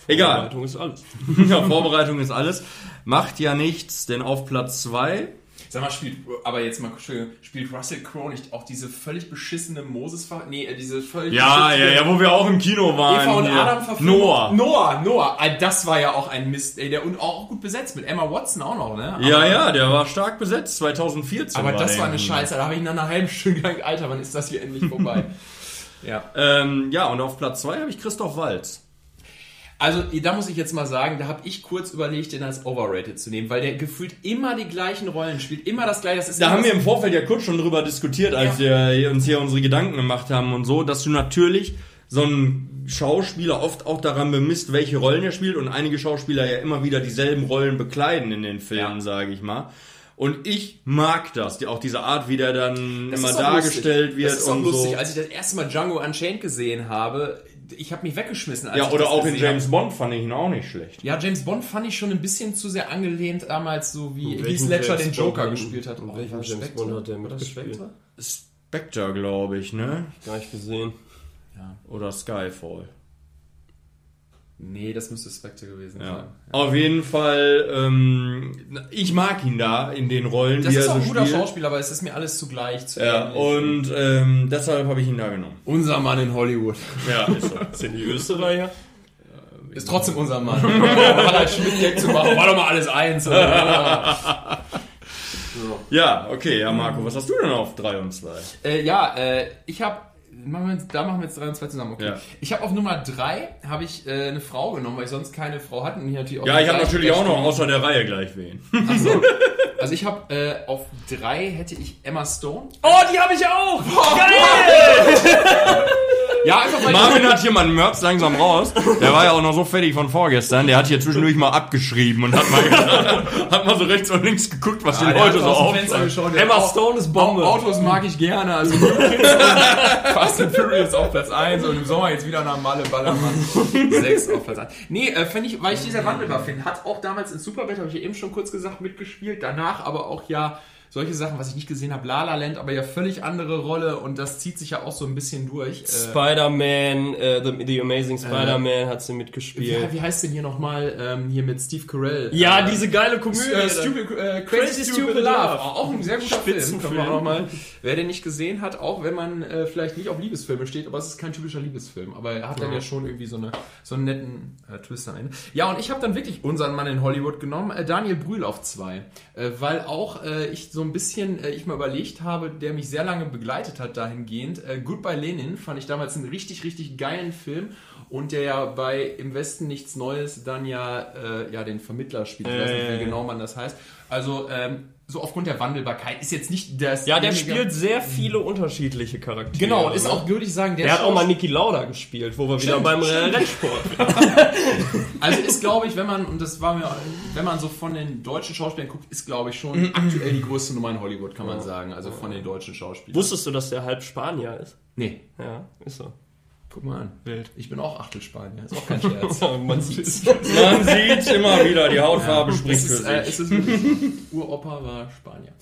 Egal. Vorbereitung ist alles. Ja, Vorbereitung ist alles. Macht ja nichts, denn auf Platz 2 Sag mal, spielt, aber jetzt mal, spielt Russell Crowe nicht auch diese völlig beschissene moses Nee, äh, diese völlig Ja, ja, ja, wo wir auch im Kino waren. Eva und. Adam Verfilmung. Noah. Noah, Noah. Ah, Das war ja auch ein Mist, ey, der und auch gut besetzt mit Emma Watson auch noch, ne? Aber, Ja, ja, der war stark besetzt, 2014. Aber das der war eine. Scheiße, da habe ich nach einer halben Stunde gedacht, Alter, wann ist das hier endlich vorbei? ja. Ähm, ja, und auf Platz 2 habe ich Christoph Walz. Also, da muss ich jetzt mal sagen, da habe ich kurz überlegt, den als overrated zu nehmen, weil der gefühlt immer die gleichen Rollen spielt, immer das gleiche. Das ist Da haben wir im Vorfeld ja kurz schon drüber diskutiert, als wir uns hier unsere Gedanken gemacht haben und so, dass du natürlich so einen Schauspieler oft auch daran bemisst, welche Rollen er spielt und einige Schauspieler ja immer wieder dieselben Rollen bekleiden in den Filmen, Ja. sage ich mal. Und ich mag das, die, auch diese Art, wie der dann Das immer dargestellt lustig. wird Das ist auch und lustig. so. Als ich das erste Mal Django Unchained gesehen habe, ich habe mich weggeschmissen. Als Ja, ich oder auch in James Bond fand ich ihn auch nicht schlecht. Ja, James Bond fand ich schon ein bisschen zu sehr angelehnt damals, so wie Heath Ledger den Joker gespielt hat. in Oh, das James Spectre? Bond hat der War das mitgespielt? Spectre? Spectre, glaube ich, ne? Gar nicht gesehen. Oder Skyfall. Nee, das müsste Spectre gewesen Ja. sein. Auf jeden Fall, ähm, ich mag ihn da in den Rollen, Das die ist er auch so ein guter spielt. Schauspieler, aber es ist mir alles zugleich zu Ja, ähnlich. und ähm, deshalb habe ich ihn da genommen. unser Mann in Hollywood. Ja, ist so. Sind die Österreicher? Ist trotzdem unser Mann. Harald Schmidt zu machen, war doch mal alles eins. oder? ja, okay, ja, Marco, was hast du denn auf 3 und 2? äh, ja, äh, ich habe Machen wir, da machen wir jetzt drei und zwei zusammen. Okay. Ja. Ich habe auf Nummer drei habe ich äh, eine Frau genommen, weil ich sonst keine Frau hatte. Und die natürlich auch Ja, ich habe natürlich auch noch außer der Reihe gleich wen. Achso. Also ich habe äh, auf drei hätte ich Emma Stone. Oh, die habe ich auch! Geil! Ja, einfach Marvin hat hier mal einen Merz langsam raus. Der war ja auch noch so fertig von vorgestern. Der hat hier zwischendurch mal abgeschrieben und hat mal, hat mal so rechts und links geguckt, was die Ja, der Leute so geschaut. Emma Stone ist Bombe. Au- Autos mag ich gerne, also Fast and Furious auf Platz 1 und im Sommer jetzt wieder nach Malle Ballermann 6 auf Platz 1. Nee, äh, finde ich, weil ich dieser wandelbar finde. Hat auch damals in Superbad, habe ich ja eben schon kurz gesagt, mitgespielt. Danach aber auch ja solche Sachen, was ich nicht gesehen habe, La La Land, aber ja völlig andere Rolle und das zieht sich ja auch so ein bisschen durch. Äh, Spider-Man, äh, the, the Amazing Spider-Man hat sie wie, mitgespielt. wie heißt denn hier nochmal, ähm, hier mit Steve Carell? Ja, äh, diese geile Komödie. Äh, stupid, äh, Crazy, Crazy Stupid, Stupid Love. Love. Auch ein sehr guter Film. Wir auch noch mal, wer den nicht gesehen hat, auch wenn man äh, vielleicht nicht auf Liebesfilme steht, aber es ist kein typischer Liebesfilm. Aber er hat dann ja schon irgendwie so, eine, so einen netten äh, Twist am Ende. Ja, und ich habe dann wirklich unseren Mann in Hollywood genommen, äh, Daniel Brühl auf zwei. Äh, weil auch äh, ich so ein bisschen, äh, ich mal überlegt habe, der mich sehr lange begleitet hat dahingehend. Äh, Goodbye Lenin fand ich damals einen richtig, richtig geilen Film. Und der ja bei Im Westen nichts Neues dann ja, äh, ja den Vermittler spielt. Ich weiß nicht, Äh. wie genau man das heißt. Also, ähm, so aufgrund der Wandelbarkeit ist jetzt nicht das. Ja, der spielt sehr viele unterschiedliche Charaktere. Genau, und ist ne? auch, würde ich sagen, der, Der hat auch mal Niki Lauda gespielt, wo wir wieder Stimmt, beim äh, stimmt. Rennsport. Also ist, glaube ich, wenn man, und das war mir, wenn man so von den deutschen Schauspielern guckt, ist, glaube ich, Mhm. schon aktuell die größte Nummer in Hollywood, kann man sagen. Also von den deutschen Schauspielern. Wusstest du, dass der halb Spanier ist? Nee, Ja, ist so. Guck mal an. Wild. Ich bin auch Achtel Spanier, ist auch kein Scherz. Man sieht's. Man sieht immer wieder, die Hautfarbe spricht es für ist, äh, sich. es ist wirklich, Uropa war Spanier.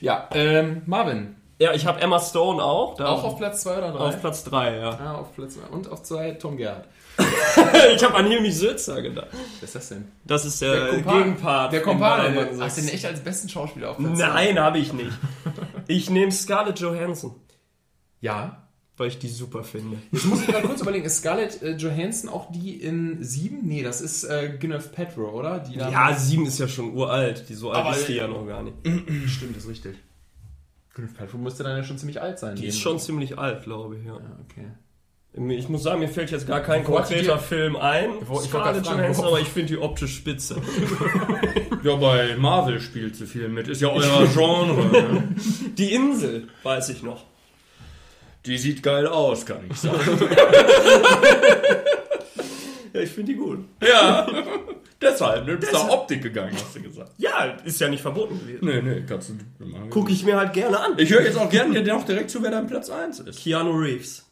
Ja, ähm, Marvin, Ja, ich habe Emma Stone auch. Da auch auf Platz 2 oder 3? auf Platz 3, ja. Ja, auf Platz 2. Und auf 2 Tom Gerhardt. Ich habe an Hilmi Sülzer gedacht. Was ist das denn? Das ist der, Kumpan- Gegenpart. Der Kompane. Hast du den echt als besten Schauspieler auf Platz? Nein, habe ich nicht. Ich nehme Scarlett Johansson, Ja. Weil ich die super finde. Jetzt muss ich mal kurz überlegen, ist Scarlett äh, Johansson auch die in 7? Nee, das ist äh, Gwyneth Paltrow, oder? Die Ja, sieben ist ja schon uralt. Die so alt Aber- ist die ja noch gar nicht. stimmt, ist richtig. Gwyneth Paltrow müsste dann ja schon ziemlich alt sein. Die ist schon ziemlich alt, glaube ich, ja. Ja, okay. Ich muss sagen, mir fällt jetzt gar kein konkreter Film ein, Ich Scarlett Johansson, aber ich finde die optisch spitze. Ja, bei Marvel spielt sie viel mit. Ist ja euer Genre. Ne? Die Insel, weiß ich noch. Die sieht geil aus, kann ich sagen. Ja, ich finde die gut. Ja, deshalb. Ne? Du bist nach Optik gegangen, hast du gesagt. Ja, ist ja nicht verboten gewesen. Nee, nee, kannst du machen. Gucke ich mir halt gerne an. Ich höre jetzt auch gerne dir noch direkt zu, wer dein Platz 1 ist. Keanu Reeves.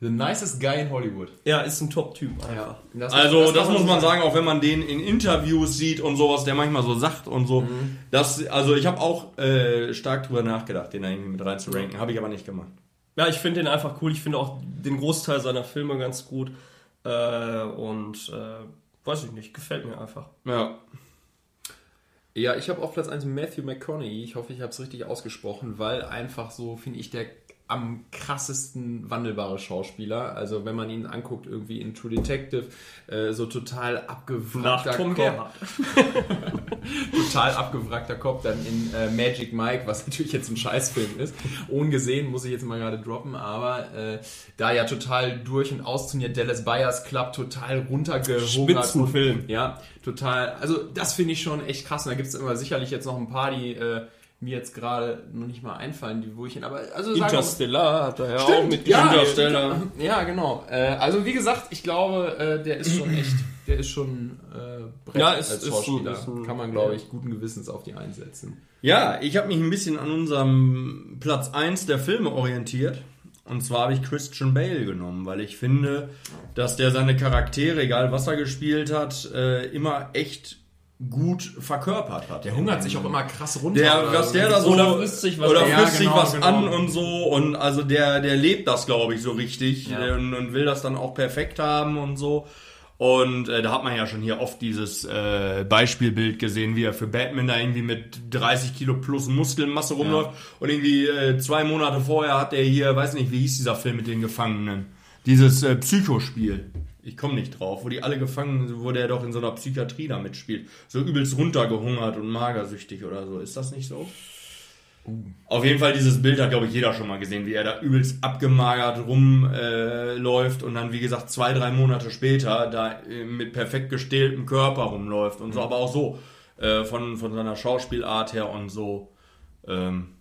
The nicest guy in Hollywood. Ja, ist ein Top-Typ einfach. Das, Also, das, kann muss man sagen, auch wenn man den in Interviews sieht und sowas, der manchmal so sagt und so. Das, also, ich habe auch äh, stark drüber nachgedacht, den da irgendwie mit reinzuranken. Habe ich aber nicht gemacht. Ja, ich finde den einfach cool. Ich finde auch den Großteil seiner Filme ganz gut. Äh, und äh, weiß ich nicht, gefällt mir einfach. Ja. Ja, ich habe auf Platz 1 Matthew McConaughey. Ich hoffe, ich habe es richtig ausgesprochen, weil einfach so, finde ich, der am krassesten wandelbare Schauspieler. Also wenn man ihn anguckt, irgendwie in True Detective, äh, so total Nach abgewrackter Tom Kopf. Gerhardt. total abgewrackter Kopf, dann in äh, Magic Mike, was natürlich jetzt ein Scheißfilm ist. Ungesehen, muss ich jetzt mal gerade droppen, aber äh, da ja total durch und austrainiert, Dallas Buyers Club total runtergehungert. Spitzenfilm. Ja, total. Also das finde ich schon echt krass. Und da gibt es immer sicherlich jetzt noch ein paar, die äh, mir jetzt gerade noch nicht mal einfallen, die wo ich hin. Aber also Interstellar hat er ja auch Stimmt, mit ja, Interstellar. Ja, genau. Äh, also wie gesagt, ich glaube, äh, der ist schon echt, der ist schon äh, Brett Ja, ist- als ist Schauspieler. ein- ist ein- Kann man, glaube ich, guten Gewissens auf die einsetzen. Ja, ich habe mich ein bisschen an unserem Platz 1 der Filme orientiert. Und zwar habe ich Christian Bale genommen, weil ich finde, dass der seine Charaktere, egal was er gespielt hat, äh, immer echt gut verkörpert hat. Der hungert sich auch immer krass runter. Der, was der da so Oder frisst sich was oder an. Ja, frisst sich genau, was genau. an und so und also der der lebt das glaube ich so richtig Ja. und, und will das dann auch perfekt haben und so und äh, da hat man ja schon hier oft dieses äh, Beispielbild gesehen, wie er für Batman da irgendwie mit 30 Kilo plus Muskelmasse rumläuft und irgendwie äh, zwei Monate vorher hat er hier, weiß nicht, wie hieß dieser Film mit den Gefangenen, dieses äh, Psychospiel. Ich komme nicht drauf, wo die alle gefangen sind, wo der doch in so einer Psychiatrie da mitspielt. So übelst runtergehungert und magersüchtig oder so. Ist das nicht so? Auf jeden Fall, dieses Bild hat, glaube ich, jeder schon mal gesehen, wie er da übelst abgemagert rumläuft äh, und dann, wie gesagt, zwei, drei Monate später da äh, mit perfekt gestähltem Körper rumläuft und so, aber auch so äh, von, von seiner Schauspielart her und so. Ähm,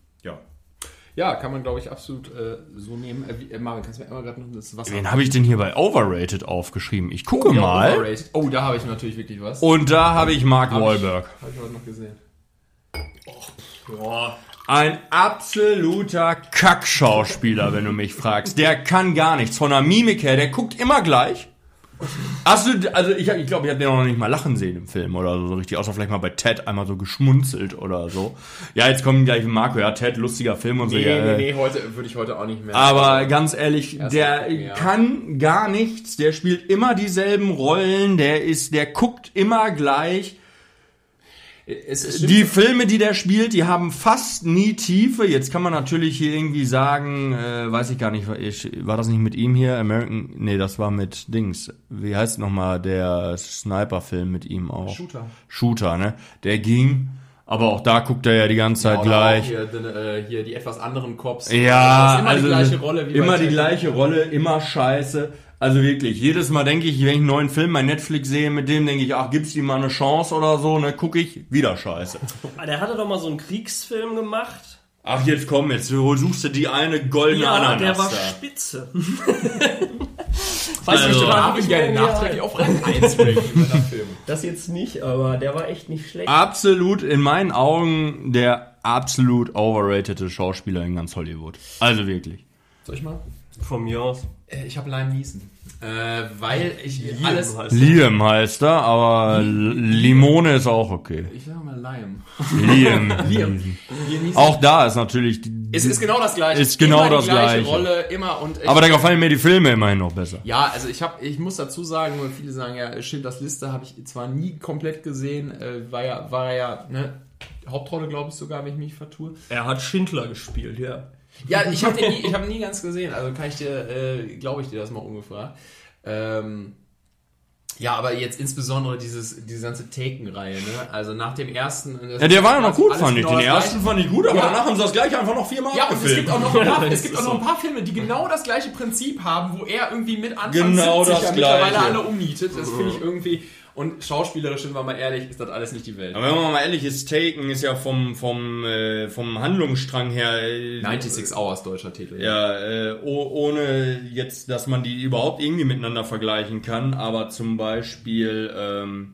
ja. Kann man, glaube ich, absolut äh, so nehmen. Äh, äh, Marvin, kannst du mir einmal gerade noch das Wasser... Wen habe ich denn hier bei Overrated aufgeschrieben? Ich gucke Ja, mal. Overrated. Oh, da habe ich natürlich wirklich was. Und da habe ich Mark Hab Wahlberg. Habe ich heute noch gesehen. Ein absoluter Kackschauspieler, wenn du mich fragst. Der kann gar nichts. Von der Mimik her, der guckt immer gleich. Hast du, also ich, ich glaube, ich habe den noch nicht mal lachen sehen im Film oder so, so richtig, außer vielleicht mal bei Ted einmal so geschmunzelt oder so. Ja, jetzt kommen gleich Marco, ja, Ted, lustiger Film und so. Nee, ja, nee, äh, nee, heute würde ich heute auch nicht mehr. Aber ganz ehrlich, Erst der gucken, ja. kann gar nichts, der spielt immer dieselben Rollen, der ist, der guckt immer gleich. Die Filme, die der spielt, die haben fast nie Tiefe. Jetzt kann man natürlich hier irgendwie sagen, äh, weiß ich gar nicht, war, ich, war das nicht mit ihm hier? American, nee, das war mit Dings. Wie heißt nochmal der Sniper-Film mit ihm auch? Shooter. Shooter, ne? Der ging, aber auch da guckt er ja die ganze Zeit Oder gleich. Hier, die, äh, hier die etwas anderen Cops. Ja, immer also die gleiche Rolle. Immer die gleiche Rolle, immer scheiße. Also wirklich, jedes Mal denke ich, wenn ich einen neuen Film bei Netflix sehe mit dem, denke ich, ach, gibt's ihm mal eine Chance oder so, ne, gucke ich, wieder scheiße. Ah, Der hatte doch mal so einen Kriegsfilm gemacht. Ach, jetzt komm, jetzt suchst du die eine goldene Ja, Ananas der war da. spitze. Weiß Ich also, habe ihn gerne nachträglich auf Rang 1 ranken mit einem Film. Das jetzt nicht, aber der war echt nicht schlecht. absolut, in meinen Augen, der absolut overratede Schauspieler in ganz Hollywood. Also wirklich. Soll ich mal? Von mir aus. Äh, Ich habe Lime Neeson. Äh, weil ich alles... heißt er. Liam heißt er, aber Limone ist auch okay. Ich sag mal Lime. Liam. Liam. Liam. Auch da ist natürlich... Die, Es ist genau das gleiche. Ist genau immer das die gleiche Gleiche. Rolle, immer und ich, aber da gefallen mir die Filme immerhin noch besser. ja, also ich habe, ich muss dazu sagen, weil viele sagen ja, Schindlers Liste habe ich zwar nie komplett gesehen, äh, war ja, war ja, ne, Hauptrolle glaube ich sogar, wenn ich mich vertue. Er hat Schindler gespielt, ja. Ja, ich habe den nie, ich ihn nie ganz gesehen, also kann ich dir, äh, glaube ich dir das mal ungefragt. Ähm, ja, aber jetzt insbesondere dieses, diese ganze Taken-Reihe, ne? Also nach dem ersten. Ja, der war ja noch gut, fand ich. Den ersten fand ich gut, aber Ja. danach haben sie das gleiche einfach noch viermal Ja, es gibt auch noch ein paar, es gibt auch noch ein paar Filme, die genau das gleiche Prinzip haben, wo er irgendwie mit Anfang Genau 70 das ja mittlerweile alle umnietet. Das finde ich irgendwie. Und schauspielerisch, sind wir mal ehrlich, ist das alles nicht die Welt. Aber wenn man mal ehrlich ist, Taken ist ja vom, vom, äh, vom Handlungsstrang her... Äh, 96 Hours deutscher Titel. Ja, äh, oh, ohne jetzt, dass man die überhaupt irgendwie miteinander vergleichen kann, aber zum Beispiel, ähm,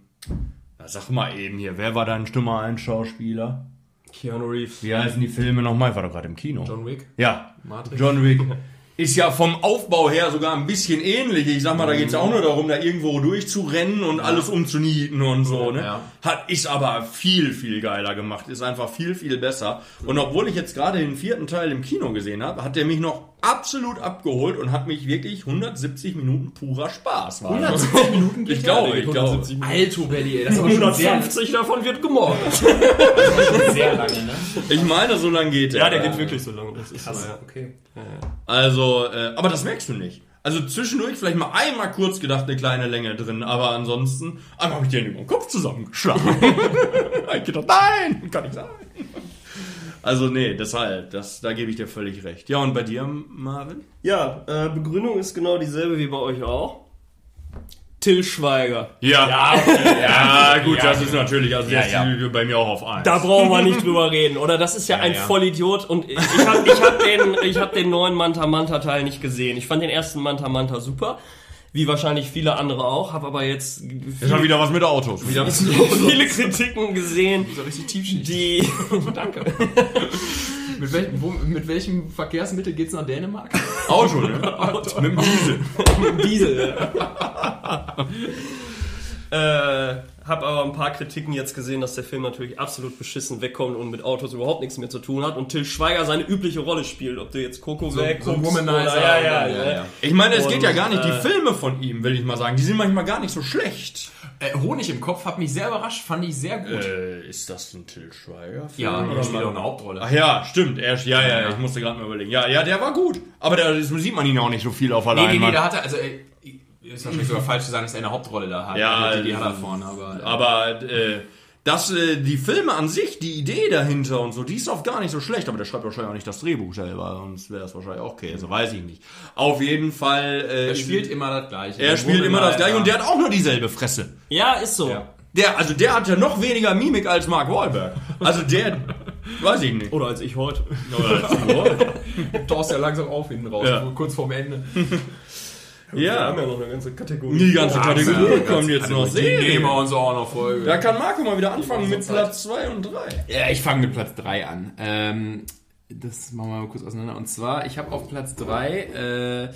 na, sag mal eben hier, wer war dein Nummer 1 Schauspieler? Keanu Reeves. Wie heißen die Filme nochmal? Ich war doch gerade im Kino. John Wick. Ja, Matrix. John Wick. Ist ja vom Aufbau her sogar ein bisschen ähnlich. Ich sag mal, da geht's ja auch nur darum, da irgendwo durchzurennen und alles umzunieten und so, ne? Ja. Hat, ist aber viel, viel geiler gemacht. Ist einfach viel, viel besser. Und obwohl ich jetzt gerade den vierten Teil im Kino gesehen habe, hat der mich noch absolut abgeholt und hat mich wirklich 170 Minuten purer Spaß. War 170 Minuten ich glaube, ich glaube. Alto Belly, ey, das ist aber schon sehr, 150 davon wird gemordet. sehr lange, ne? Ich meine, so lange geht Ja, der. der geht wirklich so lange. Das ist so, ja. Okay. Also, äh, aber das merkst du nicht. Also zwischendurch vielleicht mal einmal kurz gedacht, eine kleine Länge drin, aber ansonsten einmal habe ich den über den Kopf zusammengeschlagen. ich gedacht, nein, kann nicht sein. Also nee, deshalb, das, da gebe ich dir völlig recht. Ja, und bei dir, Marvin? Ja, äh, Begründung ist genau dieselbe wie bei euch auch. Till Schweiger. Ja, ja, ja gut, das ist natürlich, also Ja, ist bei mir auch auf eins. Da brauchen wir nicht drüber reden, oder? Das ist ja, ein ja. Vollidiot und ich habe ich hab den, ich hab den neuen Manta Manta Teil nicht gesehen. Ich fand den ersten Manta Manta super, wie wahrscheinlich viele andere auch, habe aber jetzt Ist mal wieder was mit Autos. Wieder viele Kritiken gesehen, So richtig Tiefschicht. die danke Mit, wel wo, mit welchem Verkehrsmittel geht's nach Dänemark? Auto, ne? Auto. Mit dem Diesel. Mit dem Diesel. Äh, hab aber ein paar Kritiken jetzt gesehen, dass der Film natürlich absolut beschissen wegkommt und mit Autos überhaupt nichts mehr zu tun hat und Till Schweiger seine übliche Rolle spielt. Ob du jetzt Coco So- weg so Womanizer. ja, ja, Ja, ja, ja. Ich meine, es Und, geht ja gar nicht. Die äh, Filme von ihm, will ich mal sagen, die sind manchmal gar nicht so schlecht. Äh, Honig im Kopf hat mich sehr überrascht, fand ich sehr gut. Äh, ist das ein Till Schweiger? ja, er spielt mal- auch eine Hauptrolle. Ach ja, stimmt. Er, ja, ja, ja, ich musste gerade mal überlegen. Ja, ja, der war gut. Aber da sieht man ihn auch nicht so viel auf der nee, nee, nee, Leinwand. da hat er, also, äh, ist wahrscheinlich sogar falsch zu sagen, dass er eine Hauptrolle da hat. Ja, die, die hat er äh, vorne, aber. Aber äh, das, äh, die Filme an sich, die Idee dahinter und so, die ist oft gar nicht so schlecht, aber der schreibt wahrscheinlich auch nicht das Drehbuch selber, sonst wäre das wahrscheinlich auch Käse, weiß ich nicht. Auf jeden Fall. Äh, er spielt immer das Gleiche. er spielt immer das gleiche und der hat auch nur dieselbe Fresse. Ja, ist so. Ja. Der, also der hat ja noch weniger Mimik als Mark Wahlberg. Also der, weiß ich nicht. Oder als ich heute. Tauchst ja langsam auf hinten raus, Ja. kurz vorm Ende. Wir Ja, haben ja noch eine ganze Kategorie. die ganze Kategorie Ja, kommt jetzt noch Die nehmen wir uns auch noch Folge. Da kann Marco mal wieder anfangen mit Zeit. Platz 2 und 3. Ja, ich fange mit Platz 3 an. Ähm, das machen wir mal kurz auseinander. Und zwar, ich habe auf Platz 3 äh,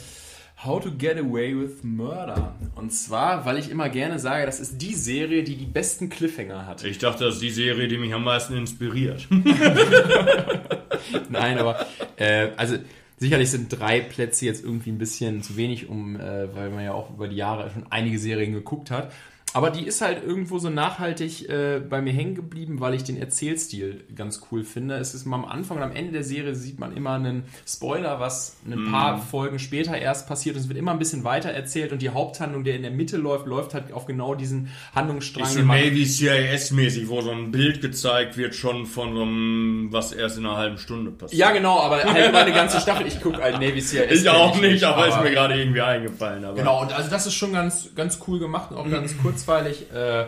How to Get Away with Murder. Und zwar, weil ich immer gerne sage, das ist die Serie, die die besten Cliffhanger hat. Ich dachte, das ist die Serie, die mich am meisten inspiriert. Nein, aber äh, also sicherlich sind drei Plätze jetzt irgendwie ein bisschen zu wenig, um, äh, weil man ja auch über die Jahre schon einige Serien geguckt hat. Aber die ist halt irgendwo so nachhaltig äh, bei mir hängen geblieben, weil ich den Erzählstil ganz cool finde. Es ist mal am Anfang und am Ende der Serie sieht man immer einen Spoiler, was ein paar Folgen später erst passiert. Und es wird immer ein bisschen weiter erzählt und die Haupthandlung, der in der Mitte läuft, läuft halt auf genau diesen Handlungsstrang. Ist so Navy CIS-mäßig, wo so ein Bild gezeigt wird, schon von so einem, was erst in einer halben Stunde passiert. ja, genau, aber halt immer eine ganze Staffel. Ich gucke halt Navy CIS. Ich auch nicht, aber ist mir gerade irgendwie eingefallen. Aber Genau, und also das ist schon ganz, ganz cool gemacht und auch ganz kurzweilig. Äh,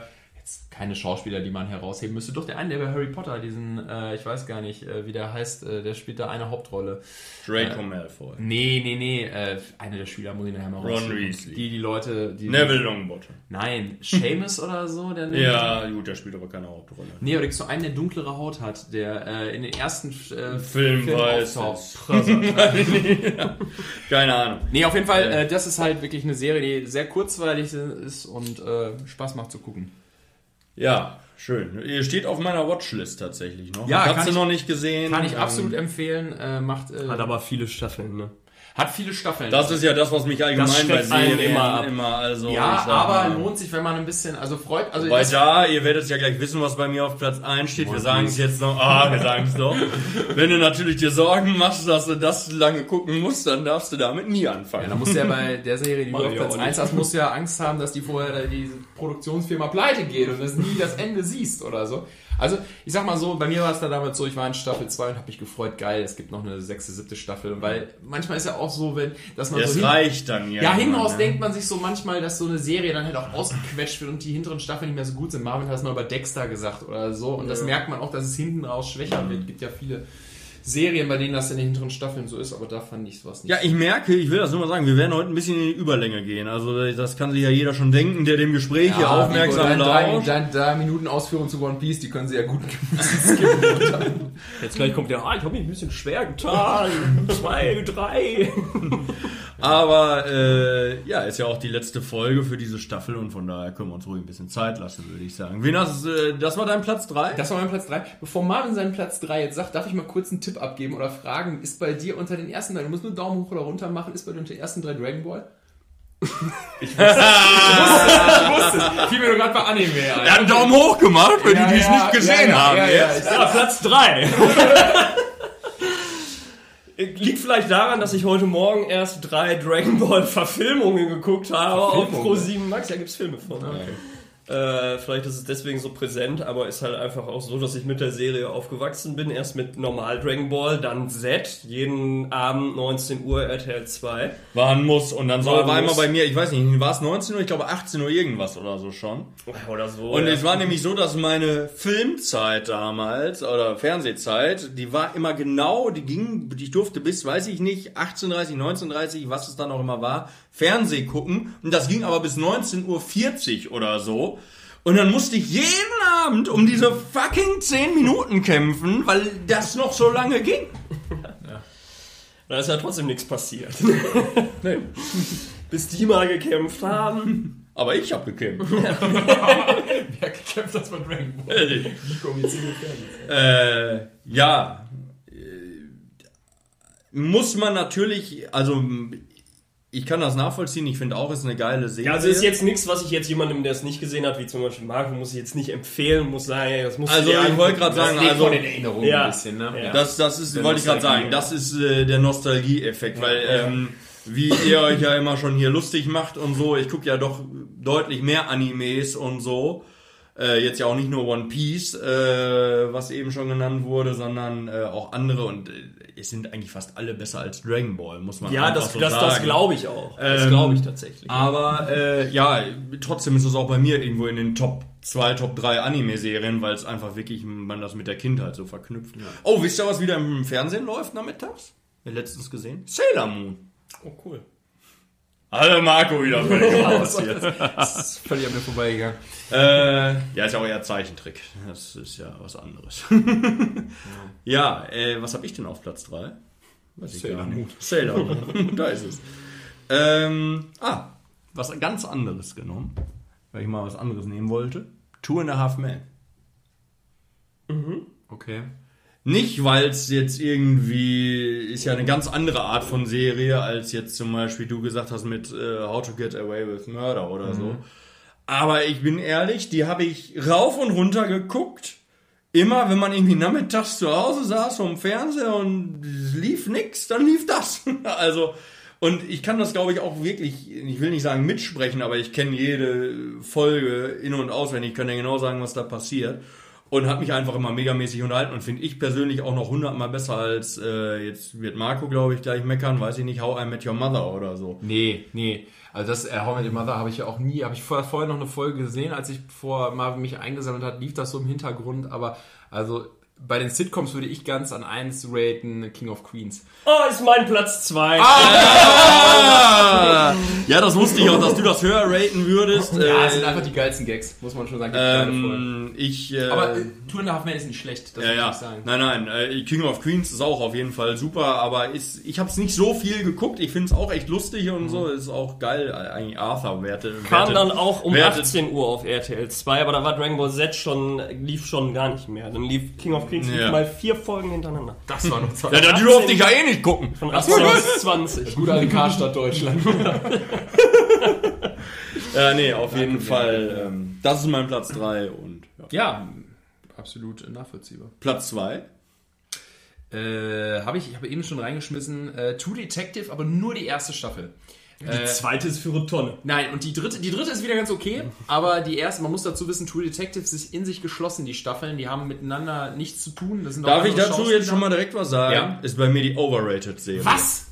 keine Schauspieler, die man herausheben müsste. Doch der eine, der bei Harry Potter, diesen, äh, ich weiß gar nicht, äh, wie der heißt, äh, der spielt da eine Hauptrolle. Draco Malfoy. Nee, nee, nee, äh, einer der Schüler muss ich nachher mal Ron raussuchen. Weasley. Die, die Leute, die... Neville Longbottom. Nein, Seamus oder so, der Ja, gut, der spielt aber keine Hauptrolle. Nee, aber da gibt's so einen, der dunklere Haut hat, der äh, in den ersten äh, Film weiß. Keine Ahnung. Nee, auf jeden Fall, äh, das ist halt wirklich eine Serie, die sehr kurzweilig ist und äh, Spaß macht zu gucken. Ja, schön. Ihr steht auf meiner Watchlist tatsächlich noch. Ja, ich kann hab's ich- noch nicht gesehen. Kann ich Ähm, absolut empfehlen. Äh, macht, äh, Hat aber viele Staffeln, ne? Hat viele Staffeln. Das ist ja das, was mich allgemein bei Serien immer immer, ab. also. ja, aber mal. lohnt sich, wenn man ein bisschen, also freut, also Weil da, ihr werdet ja gleich wissen, was bei mir auf Platz 1 steht. Wir sagen es jetzt noch. Ah, wir sagen es doch. Wenn du natürlich dir Sorgen machst, dass du das lange gucken musst, dann darfst du damit nie anfangen. ja, dann musst du ja bei der Serie, die du auf Platz auch 1 hast, musst du ja Angst haben, dass die vorher die Produktionsfirma pleite geht und das nie das Ende siehst oder so. Also, ich sag mal so, bei mir war es da damals so, ich war in Staffel 2 und habe mich gefreut, geil, es gibt noch eine sechste, siebte Staffel, weil manchmal ist ja auch so, wenn, dass man das so reicht dann ja. Ja, hinten raus ne? denkt man sich so manchmal, dass so eine Serie dann halt auch ausgequetscht wird und die hinteren Staffeln nicht mehr so gut sind. Marvin hat es mal über Dexter gesagt oder so. Und das merkt man auch, dass es hinten raus schwächer wird. gibt ja viele Serien, bei denen das in den hinteren Staffeln so ist, aber da fand ich was nicht. Ja, ich merke, ich will das nur mal sagen, wir werden heute ein bisschen in die Überlänge gehen. Also das kann sich ja jeder schon denken, der dem Gespräch hier aufmerksam deine drei, lauscht. deine drei Minuten Ausführung zu One Piece, die können sie ja gut skippen. Jetzt gleich kommt der, ah, ich habe mich ein bisschen schwer getan. Zwei, drei. Aber äh, ja, ist ja auch die letzte Folge für diese Staffel und von daher können wir uns ruhig ein bisschen Zeit lassen, würde ich sagen. Wen hast, äh, das war dein Platz 3? Das war mein Platz 3. Bevor Marvin seinen Platz 3 jetzt sagt, darf ich mal kurz einen Tipp abgeben oder fragen, ist bei dir unter den ersten drei, du musst nur Daumen hoch oder runter machen, ist bei dir unter den ersten drei Dragon Ball? Ich wusste, ich wusste es. Fiel mir nur gerade bei Anime ein. Er hat einen Daumen hoch gemacht, für Ja, die, die es ja, nicht gesehen ja, ja, haben. ja, ja, ich- Ja, Platz drei. Liegt vielleicht daran, dass ich heute Morgen erst drei Dragon Ball Verfilmungen geguckt habe auf Verfilmungen? Pro 7 Max. Da gibt's Filme von. Äh, vielleicht ist es deswegen so präsent, aber ist halt einfach auch so, dass ich mit der Serie aufgewachsen bin. Erst mit normal Dragon Ball, dann Z, jeden Abend 19 Uhr RTL 2. Waren muss und dann so Waren war immer bei mir, ich weiß nicht, war es 19 Uhr, ich glaube 18 Uhr irgendwas oder so schon. Oder so. Und ja. es war nämlich so, dass meine Filmzeit damals oder Fernsehzeit, die war immer genau, die ging, ich durfte bis, weiß ich nicht, 18.30, 19.30, was es dann auch immer war, Fernseh gucken. Und das ging aber bis 19.40 Uhr oder so. Und dann musste ich jeden Abend um diese fucking 10 Minuten kämpfen, weil das noch so lange ging. Da ist ja trotzdem nichts passiert. Bis die mal gekämpft haben. Aber ich habe gekämpft. Wer gekämpft hat bei Dragon Ball? Single Äh, ja. Äh, Muss man natürlich, also ich kann das nachvollziehen, ich finde auch, es ist eine geile Serie. Ja, also ist jetzt nichts, was ich jetzt jemandem, der es nicht gesehen hat, wie zum Beispiel Marco, muss ich jetzt nicht empfehlen, muss sagen, ey, das muss Also ich wollte gerade sagen, also von den Erinnerungen Ja. ein bisschen, ne? Ja. das, das ist, Der wollte ich gerade sagen, das ist äh, der Nostalgie-Effekt, weil ähm, wie ihr euch ja immer schon hier lustig macht und so, ich gucke ja doch deutlich mehr Animes und so. Äh, jetzt ja auch nicht nur One Piece, äh, was eben schon genannt wurde, sondern äh, auch andere und äh, es sind eigentlich fast alle besser als Dragon Ball, muss man Ja, das, so das, sagen. das glaube ich auch. Das Ähm, glaube ich tatsächlich. Aber äh, ja, trotzdem ist es auch bei mir irgendwo in den Top 2, Top 3 Anime-Serien, weil es einfach wirklich man das mit der Kindheit so verknüpft. Oh, wisst ihr, was wieder im Fernsehen läuft nachmittags? Letztens gesehen? Sailor Moon. Oh, cool. Alle Marco wieder völlig raus jetzt. Das ist völlig an mir vorbeigegangen. äh, ja, ist ja auch eher Zeichentrick. Das ist ja was anderes. ja, äh, was habe ich denn auf Platz 3? Weiß ich Sailor. Moon. Sailor Moon. da ist es. Ähm, ah, was ganz anderes genommen. Weil ich mal was anderes nehmen wollte. Two and a Half Men. Okay. Nicht, weil es jetzt irgendwie ist ja eine ganz andere Art von Serie, als jetzt zum Beispiel du gesagt hast mit äh, How to Get Away with Murder oder so. Aber ich bin ehrlich, die habe ich rauf und runter geguckt. Immer, wenn man irgendwie nachmittags zu Hause saß vom Fernseher und es lief nix, dann lief das. also, und ich kann das, glaube ich, auch wirklich, ich will nicht sagen mitsprechen, aber ich kenne jede Folge in- und auswendig, ich kann ja genau sagen, was da passiert. Und hat mich einfach immer megamäßig unterhalten und finde ich persönlich auch noch hundertmal besser als, äh, jetzt wird Marco, glaube ich, gleich meckern, weiß ich nicht, How I Met Your Mother oder so. Nee, nee. Also das äh, How I Met Your Mother habe ich ja auch nie, habe ich vorher, vorher noch eine Folge gesehen, als ich vor Marvin mich eingesammelt hat, lief das so im Hintergrund, aber also bei den Sitcoms würde ich ganz an eins raten King of Queens. Oh, ist mein Platz 2. Ah! ja, das wusste ich auch, dass du das höher raten würdest. Ja, es Äh, sind einfach die geilsten Gags, muss man schon sagen. Ähm, ich, äh, aber äh, Two and a Half Men ist nicht schlecht, das Ja, muss ja. ich sagen. Nein, nein. Äh, King of Queens ist auch auf jeden Fall super, aber ist, ich habe es nicht so viel geguckt. Ich finde es auch echt lustig und so. Ist auch geil. Eigentlich Arthur werte. Kam werte- dann auch um wertet- 18 Uhr auf RTL 2, aber da war Dragon Ball Z schon, lief schon gar nicht mehr. Dann lief King of Queens lief Ja. mal vier Folgen hintereinander. Das war noch Zeit. Ja, da durfte ich ja eh nicht gucken. Von 18 bis 20. Gut alte Karstadt Deutschland. Ja, nee, auf jeden Fall. Ähm, das ist mein Platz 3 und ja. ja, absolut nachvollziehbar. Platz 2. Äh, habe ich, ich habe eben schon reingeschmissen, äh, True Detective, aber nur die erste Staffel. Die zweite ist für eine Tonne. Nein, und die dritte, die dritte ist wieder ganz okay, aber die erste, man muss dazu wissen, True Detective ist in sich geschlossen, die Staffeln, die haben miteinander nichts zu tun. Das sind auch Darf ich dazu Schauspieler. jetzt schon mal direkt was sagen? Ja. Ist bei mir die Overrated-Serie. Was?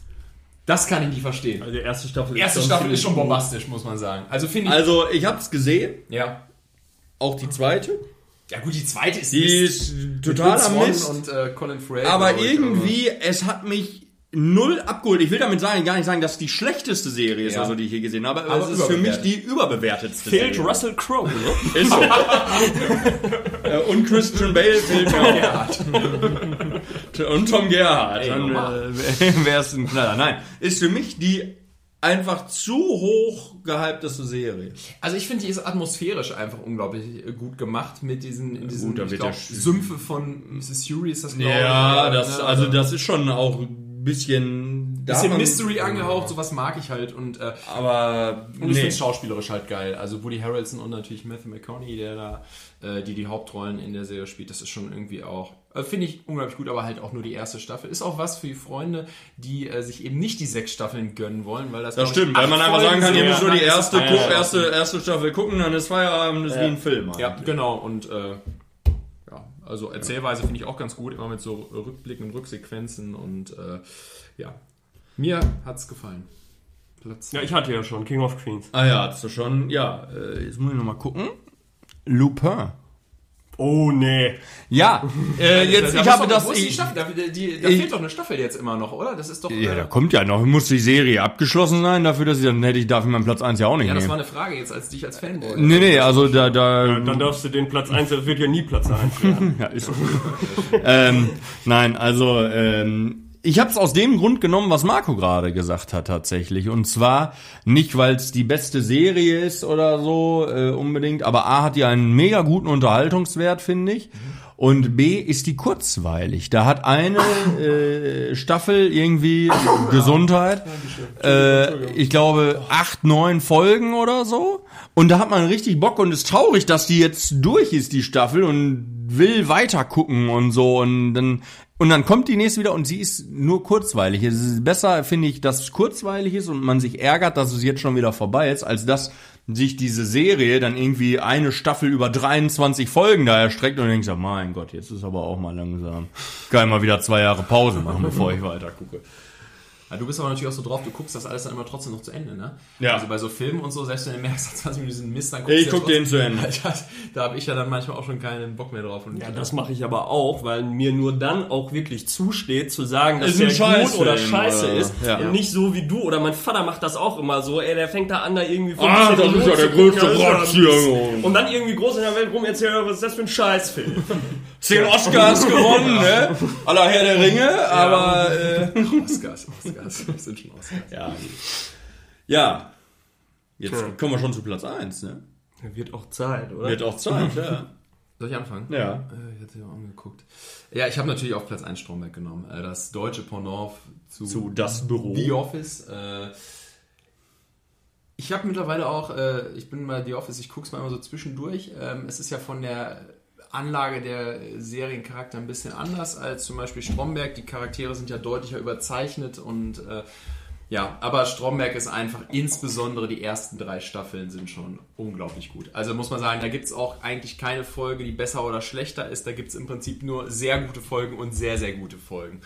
Das kann ich nicht verstehen. Also die erste Staffel Die erste schon Staffel ist schon gut. bombastisch, muss man sagen. Also finde ich. Also, ich hab's gesehen. ja. Auch die zweite. Ja gut, die zweite ist Die Mist. ist totaler Mist. und äh, Colin Farrell. Aber irgendwie, es hat mich null abgeholt. Ich will damit sagen, gar nicht sagen, dass die schlechteste Serie ist, Ja. also die ich hier gesehen habe. Aber, Aber es ist für mich die überbewertetste Fehlt Serie. Russell Crowe, ne? Ist so. Äh, Und Christian Bale fehlt mir Gerhard. auch. Und Tom Gerhardt. Ey, Dann äh, wäre es ein Knaller. Nein, ist für mich die einfach zu hoch gehypteste Serie. Also ich finde, die ist atmosphärisch einfach unglaublich äh, gut gemacht mit diesen, in diesen Gut, ich glaub, ja Sümpfe von Mrs. Fury ist das glaube Ja, ich. das, ne? also das ist schon auch bisschen... bisschen man- Mystery angehaucht, sowas mag ich halt und, äh, Aber und ich nee. finde schauspielerisch halt geil. Also Woody Harrelson und natürlich Matthew McConaughey, der da äh, die die Hauptrollen in der Serie spielt, das ist schon irgendwie auch äh, finde ich unglaublich gut, aber halt auch nur die erste Staffel. Ist auch was für die Freunde, die äh, sich eben nicht die sechs Staffeln gönnen wollen, weil das Das stimmt, weil man einfach sagen kann, ihr müsst nur die Ja, das erste, erste, erste Staffel gucken, dann ist Feierabend, ist wie ein Film. Ja, eigentlich. genau. Und äh, ja, also Erzählweise finde ich auch ganz gut, immer mit so Rückblicken und Rücksequenzen und äh, ja, mir hat's gefallen. Platz. Ja, ich hatte ja schon King of Queens. Ah ja, hast du schon. Ja, äh, jetzt muss ich nochmal gucken. Lupin. Oh nee. Ja, äh, jetzt, Da ich habe das. Ich, Staffel? Da, die, da ich- fehlt doch eine Staffel jetzt immer noch, oder? Das ist doch. ja, äh, da kommt ja noch. Muss die Serie abgeschlossen sein dafür, dass ich dann hätte ich dafür meinen Platz 1 ja auch nicht ja, das war nehmen. eine Frage jetzt als dich als Fanboy. Nee, nee, also da, da, Dann darfst du den Platz 1, das wird ja nie Platz 1 werden. Ja, ist okay. ähm, nein, also ähm, ich habe es aus dem Grund genommen, was Marco gerade gesagt hat tatsächlich. Und zwar nicht, weil es die beste Serie ist oder so äh, unbedingt, aber A hat die einen mega guten Unterhaltungswert, finde ich. Und B ist die kurzweilig. Da hat eine äh, Staffel irgendwie Gesundheit, äh, ich glaube acht, neun Folgen oder so. Und da hat man richtig Bock und ist traurig, dass die jetzt durch ist, die Staffel, und will weiter gucken und so. Und dann, und dann kommt die nächste wieder und sie ist nur kurzweilig. Es ist besser, finde ich, dass es kurzweilig ist und man sich ärgert, dass es jetzt schon wieder vorbei ist, als dass sich diese Serie dann irgendwie eine Staffel über 23 Folgen da erstreckt und du denkst, ja, mein Gott, jetzt ist aber auch mal langsam. Kann ich mal wieder zwei Jahre Pause machen, bevor ich weiter gucke. Du bist aber natürlich auch so drauf, du guckst das alles dann immer trotzdem noch zu Ende, ne? Ja. Also bei so Filmen und so, selbst wenn du merkst, nach 20 Minuten diesen Mist, dann guckst Ich du ja guck den trotzdem- zu Ende. Alter, da habe ich ja dann manchmal auch schon keinen Bock mehr drauf. Und Ja, das mache ich aber auch, weil mir nur dann auch wirklich zusteht, zu sagen, dass Ist ein der Scheißfilm, gut oder scheiße oder- ist. Ja. Und nicht so wie du oder mein Vater macht das auch immer so. Ey, der fängt da an, da irgendwie Ah, 15 das ist ja der größte das ist ja Rotz hier. Und dann irgendwie groß in der Welt rum erzählen, was ist das für ein Scheißfilm? Zehn Oscars gewonnen, ne? Aller Herr der Ringe, aber äh, Oscars, Oscars, das sind schon Oscars. ja. Ja. Jetzt kommen wir schon zu Platz 1, ne? Wird auch Zeit, oder? Wird auch Zeit, ja. Soll ich anfangen? Ja. Äh, Ich hatte ja auch angeguckt. Ja, ich habe natürlich auf Platz 1 Stromberg genommen. Äh, Das deutsche Pendant zu, Zu Das Büro. The Office. Äh, Ich habe mittlerweile auch, ich bin bei The Office, ich gucke es mal immer so zwischendurch. Ähm, Es ist ja von der Anlage der Seriencharakter ein bisschen anders als zum Beispiel Stromberg. Die Charaktere sind ja deutlicher überzeichnet und äh, ja, aber Stromberg ist einfach, insbesondere die ersten drei Staffeln sind schon unglaublich gut. Also muss man sagen, da gibt es auch eigentlich keine Folge, die besser oder schlechter ist. Da gibt es im Prinzip nur sehr gute Folgen und sehr, sehr gute Folgen.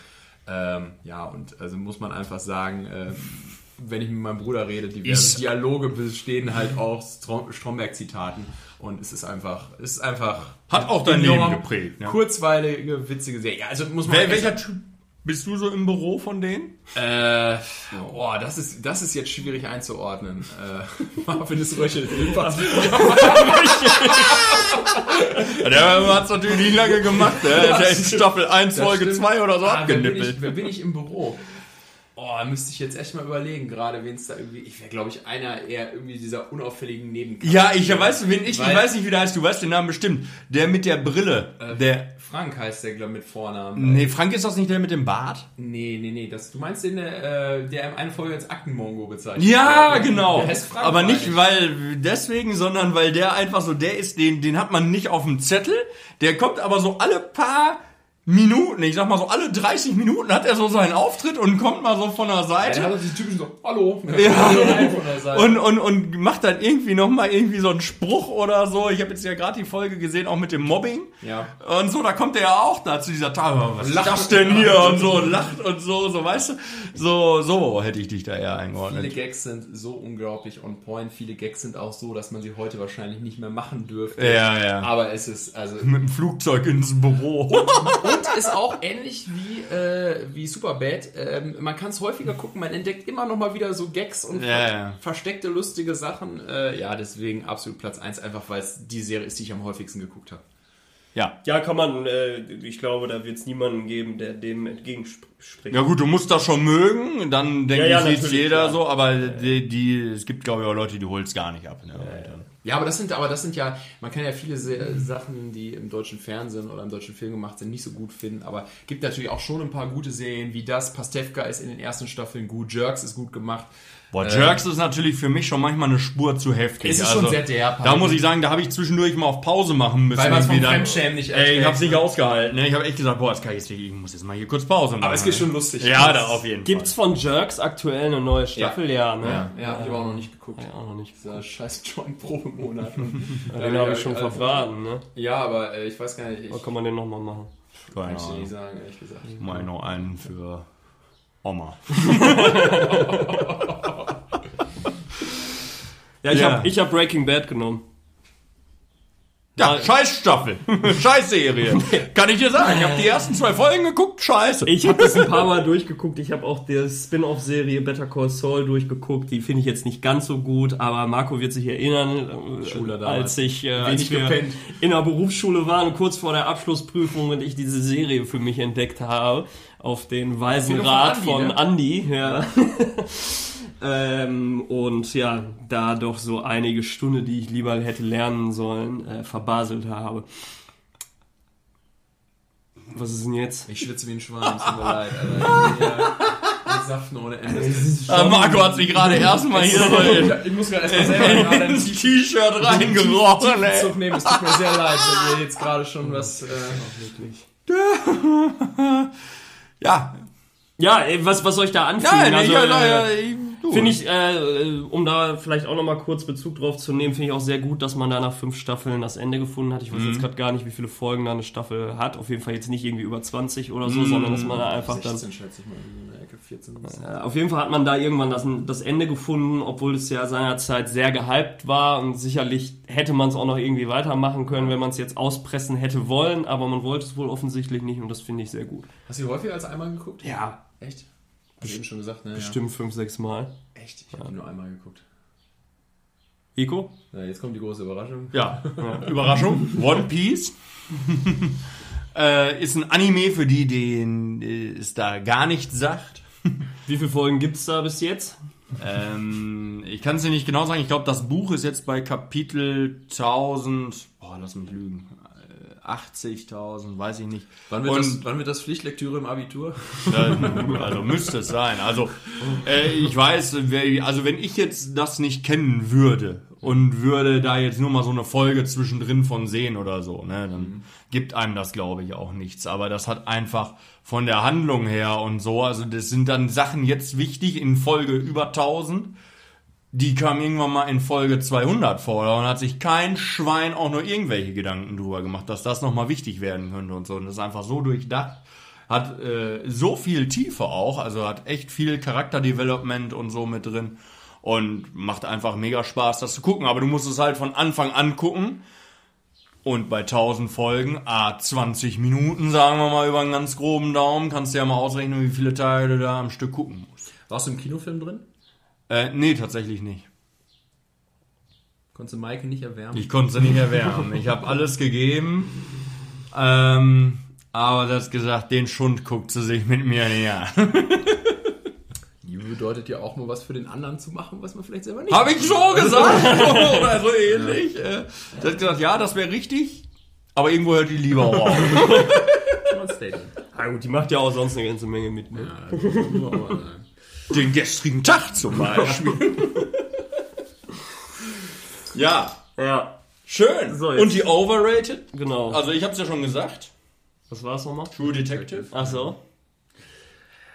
Ähm, ja, und also muss man einfach sagen, äh, wenn ich mit meinem Bruder rede, die Ist- Dialoge bestehen halt aus Strom Stromberg-Zitaten und es ist einfach, es ist einfach Hat auch dein Leben geprägt, ne? Kurzweilige, witzige Serie. Ja, also muss man Wel welcher Typ bist du so im Büro von denen? äh, boah, das ist, das ist jetzt schwierig einzuordnen. Äh, Marvin ist Röchel. Der hat es natürlich nicht lange gemacht, ne? Der ist ja in Staffel 1, Das Folge stimmt. 2 oder so Ah, wer, bin abgenippelt. ich, wer bin ich im Büro? Oh, müsste ich jetzt echt mal überlegen, gerade wen es da irgendwie. Ich wäre, glaube ich, einer eher irgendwie dieser unauffälligen Nebencharakter. Ja, ich weiß, wen ich, ich weiß nicht, wie der heißt, du weißt den Namen bestimmt. Der mit der Brille. Der. Frank heißt der, glaube ich, mit Vornamen. Nee, Frank ist das nicht der mit dem Bart? Nee, nee, nee. Das, du meinst den, äh, der in einer Folge als Aktenmongo bezeichnet Ja, ne? genau. Der heißt Frank, Aber nicht ich. weil deswegen, sondern weil der einfach so der ist, den, den hat man nicht auf dem Zettel. Der kommt aber so alle paar Minuten, ich sag mal so alle 30 Minuten hat er so seinen Auftritt und kommt mal so von der Ja, Seite. hat so die typischen so, hallo. Ja. Und, und, und macht dann irgendwie nochmal irgendwie so einen Spruch oder so. Ich habe jetzt ja gerade die Folge gesehen, auch mit dem Mobbing. Ja. Und so, da kommt er ja auch da zu dieser Tag. Was Lacht. lachst denn hier? Und so, und lacht und so, so, weißt du? So, so hätte ich dich da eher Viele eingeordnet. Gags sind so unglaublich on point. Viele Gags sind auch so, dass man sie heute wahrscheinlich nicht mehr machen dürfte. Ja, ja. Aber es ist, also, Mit dem Flugzeug ins Büro. und ist auch ähnlich wie, äh, wie Superbad. Ähm, man kann es häufiger gucken, man entdeckt immer noch mal wieder so Gags und Ja, ja. versteckte lustige Sachen. Äh, ja, deswegen absolut Platz 1, einfach weil es die Serie ist, die ich am häufigsten geguckt habe. Ja. Ja, kann man, äh, ich glaube, da wird es niemanden geben, der dem entgegenspricht. Ja gut, du musst das schon mögen, dann denke Ja, ja, ich, sieht's natürlich, jeder klar. so, aber die, die, es gibt glaube ich auch Leute, die holt's gar nicht ab. Ne? Ja, aber das sind, aber das sind ja, man kann ja viele Se Sachen, die im deutschen Fernsehen oder im deutschen Film gemacht sind, nicht so gut finden, aber gibt natürlich auch schon ein paar gute Serien wie das. Pastewka ist in den ersten Staffeln gut, Jerks ist gut gemacht. Boah, Jerks ist natürlich für mich schon manchmal eine Spur zu heftig. Es ist schon sehr derb, Da muss ich sagen, da habe ich zwischendurch mal auf Pause machen müssen. Weil man's vom. Fremdschämen nicht Ey, ich erträgt, hab's nicht ne? ausgehalten. Ne? Ich habe echt gesagt, boah, das kann ich jetzt nicht, ich muss jetzt mal hier kurz Pause machen. Aber es geht schon lustig. Ja, da auf jeden Gibt's von Jerks aktuell eine neue Staffel? Ja, ne? Ja, ja, hab ich aber auch noch nicht geguckt. Ja, auch noch nicht. Dieser scheiß Joint-Probemonat. Den habe ich schon verbraten, ne? Ja, aber äh, ich weiß gar nicht, ich Was kann man den nochmal machen? Fall. kann ich dir nicht sagen, ehrlich gesagt. Mal noch einen für Oma. Ja, ich Ja. habe hab Breaking Bad genommen. Ja, scheiß Staffel. scheiß Serie. Kann ich dir sagen. Ich habe die ersten zwei Folgen geguckt, scheiße. Ich habe das ein paar Mal durchgeguckt. Ich habe auch die Spin-off-Serie Better Call Saul durchgeguckt. Die finde ich jetzt nicht ganz so gut, aber Marco wird sich erinnern, äh, als ich äh, als wir gepennt. in der Berufsschule waren, kurz vor der Abschlussprüfung und ich diese Serie für mich entdeckt habe auf den weisen Rat von von Andi, Andy. Ja. ähm, und ja, da doch so einige Stunden, die ich lieber hätte lernen sollen, äh, verbaselt habe. Was ist denn jetzt? Ich schwitze wie ein Schwein, es tut mir leid, Alter. Ja, Saften ohne Ende. Äh, Marco hat sich gerade erstmal hier so in- Ich muss gerade erstmal selber gerade ein ins T-Shirt reingerochen, ey. Zug nehmen. Es tut mir sehr leid, wenn ihr jetzt gerade schon was... Äh, Ja. Ja, was, was soll ich da anfügen? Nein, also, ich, ja, äh, ja, ich, du. Finde ich, äh, um da vielleicht auch nochmal kurz Bezug drauf zu nehmen, finde ich auch sehr gut, dass man da nach fünf Staffeln das Ende gefunden hat. Ich weiß Mhm. jetzt gerade gar nicht, wie viele Folgen da eine Staffel hat. Auf jeden Fall jetzt nicht irgendwie über 20 oder so, sondern dass man da einfach dann 16 schätze ich mal, in der Ecke 14. Äh, Auf jeden Fall hat man da irgendwann das, das Ende gefunden, obwohl es ja seinerzeit sehr gehypt war und sicherlich hätte man es auch noch irgendwie weitermachen können, wenn man es jetzt auspressen hätte wollen, aber man wollte es wohl offensichtlich nicht und das finde ich sehr gut. Hast du häufiger als einmal geguckt? Ja, Echt? Hast eben schon gesagt, ne? bestimmt fünf, sechs Mal. Ja. Echt? Ich habe die nur einmal geguckt. Ico? Ja, jetzt kommt die große Überraschung. Ja, Überraschung. One Piece. äh, ist ein Anime für die, denen äh, es da gar nichts sagt. Wie viele Folgen gibt's da bis jetzt? Ähm, ich kann es dir nicht genau sagen. Ich glaube, das Buch ist jetzt bei Kapitel 1000. Boah, lass mich lügen. Äh, 80.000, weiß ich nicht. Wann wird, Und- das, wann wird das Pflichtlektüre im Abitur? Also müsste es sein. Also äh, ich weiß, also wenn ich jetzt das nicht kennen würde und würde da jetzt nur mal so eine Folge zwischendrin von sehen oder so, ne, dann gibt einem das glaube ich auch nichts. Aber das hat einfach von der Handlung her und so, also das sind dann Sachen jetzt wichtig in Folge über 1000. Die kam irgendwann mal in Folge 200 vor und hat sich kein Schwein auch nur irgendwelche Gedanken drüber gemacht, dass das nochmal wichtig werden könnte und so. Und das ist einfach so durchdacht hat äh, so viel Tiefe auch, also hat echt viel Charakterdevelopment und so mit drin und macht einfach mega Spaß, das zu gucken. Aber du musst es halt von Anfang an gucken. Und bei 1000 Folgen, a 20 Minuten, sagen wir mal über einen ganz groben Daumen, kannst du ja mal ausrechnen, wie viele Teile du da am Stück gucken musst. Warst du im Kinofilm drin? Äh, nee, tatsächlich nicht. Konntest du Maike nicht erwärmen? Ich konnte sie nicht erwärmen. Ich habe alles gegeben. Ähm, aber das gesagt, den Schund guckt sie sich mit mir an. Liebe bedeutet ja auch mal was für den anderen zu machen, was man vielleicht selber nicht Habe ich so gesagt oder so ähnlich. Äh, Sie hat gesagt, ja, das wäre richtig, aber irgendwo hört die Liebe auch auf. Ah gut, die macht ja auch sonst eine ganze Menge mit. Ne? Ja, Den gestrigen Tag zum Beispiel. ja, Ja, schön. So, jetzt- Und die Overrated? genau. Also ich habe es ja schon gesagt. Was war's nochmal? True Detective. Ach so.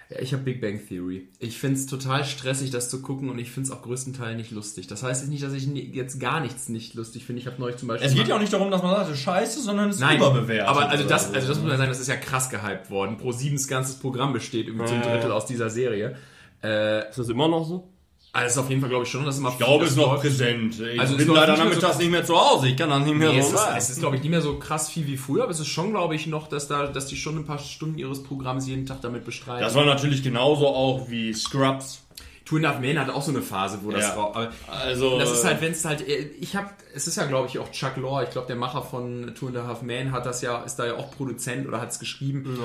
Ja, ich habe Big Bang Theory. Ich find's total stressig, das zu gucken und ich find's auch größtenteils nicht lustig. Das heißt nicht, dass ich jetzt gar nichts nicht lustig finde. Ich habe neulich zum Beispiel... Es geht ja auch nicht darum, dass man sagt, das ist scheiße, sondern es ist Nein, überbewertet. aber also das, also so. das muss man sagen, das ist ja krass gehypt worden. Pro 7 ganzes Programm besteht irgendwie zum. Drittel aus dieser Serie. Äh, Ist das immer noch so? also ist auf jeden Fall, glaube ich, schon, dass es immer Ich glaube, es ist noch läuft. präsent. Ich Also bin leider nicht mehr nachmittags so- nicht mehr zu Hause. Ich kann das nicht mehr Nee, so es ist, sagen. es ist, glaube ich, nicht mehr so krass viel wie früher, aber es ist schon, glaube ich, noch, dass da, dass die schon ein paar Stunden ihres Programms jeden Tag damit bestreiten. Das war natürlich genauso auch wie Scrubs. Two and a Half Men hat auch so eine Phase, wo das Ja. aber Also, das ist halt, wenn es halt, äh, ich habe, es ist ja, glaube ich, auch Chuck Lorre, ich glaube, der Macher von Two and a Half Men hat das ja, ist da ja auch Produzent oder hat es geschrieben.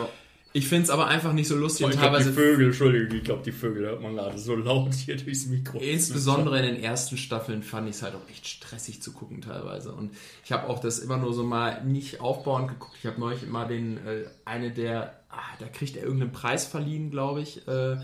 Ich finde es aber einfach nicht so lustig und ich glaube, die Vögel, Entschuldigung, ich glaube, die Vögel hört man gerade so laut hier durchs Mikro. Insbesondere in den ersten Staffeln fand ich es halt auch echt stressig zu gucken teilweise. Und ich habe auch das immer nur so mal nicht aufbauend geguckt. Ich habe neulich immer den, äh, eine der, ah, da kriegt er irgendeinen Preis verliehen, glaube ich. Äh,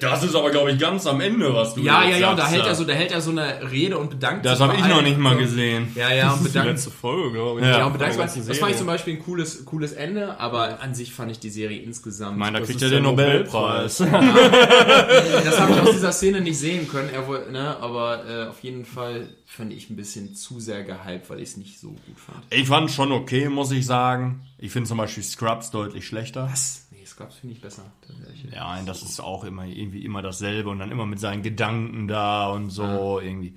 Das ist aber, glaube ich, ganz am Ende, was du ja, jetzt ja, ja, und da hält er so, da hält er so eine Rede und bedankt Das habe ich noch nicht mal gesehen. Ja, ja, und bedankt, Letzte Folge, glaube ich. Ja. ja, und bedankt Das fand ich Serie. zum Beispiel ein cooles, cooles Ende, aber an sich fand ich die Serie insgesamt. Ich meine, da Das kriegt ist er den der Nobelpreis. das habe ich aus dieser Szene nicht sehen können, er wohl, ne, aber äh, auf jeden Fall fand ich ein bisschen zu sehr gehypt, weil ich es nicht so gut fand. Ich fand schon okay, muss ich sagen. Ich finde zum Beispiel Scrubs deutlich schlechter. Was? Nee, Scrubs finde ich besser. Ja, das ist auch immer irgendwie immer dasselbe und dann immer mit seinen Gedanken da und so irgendwie.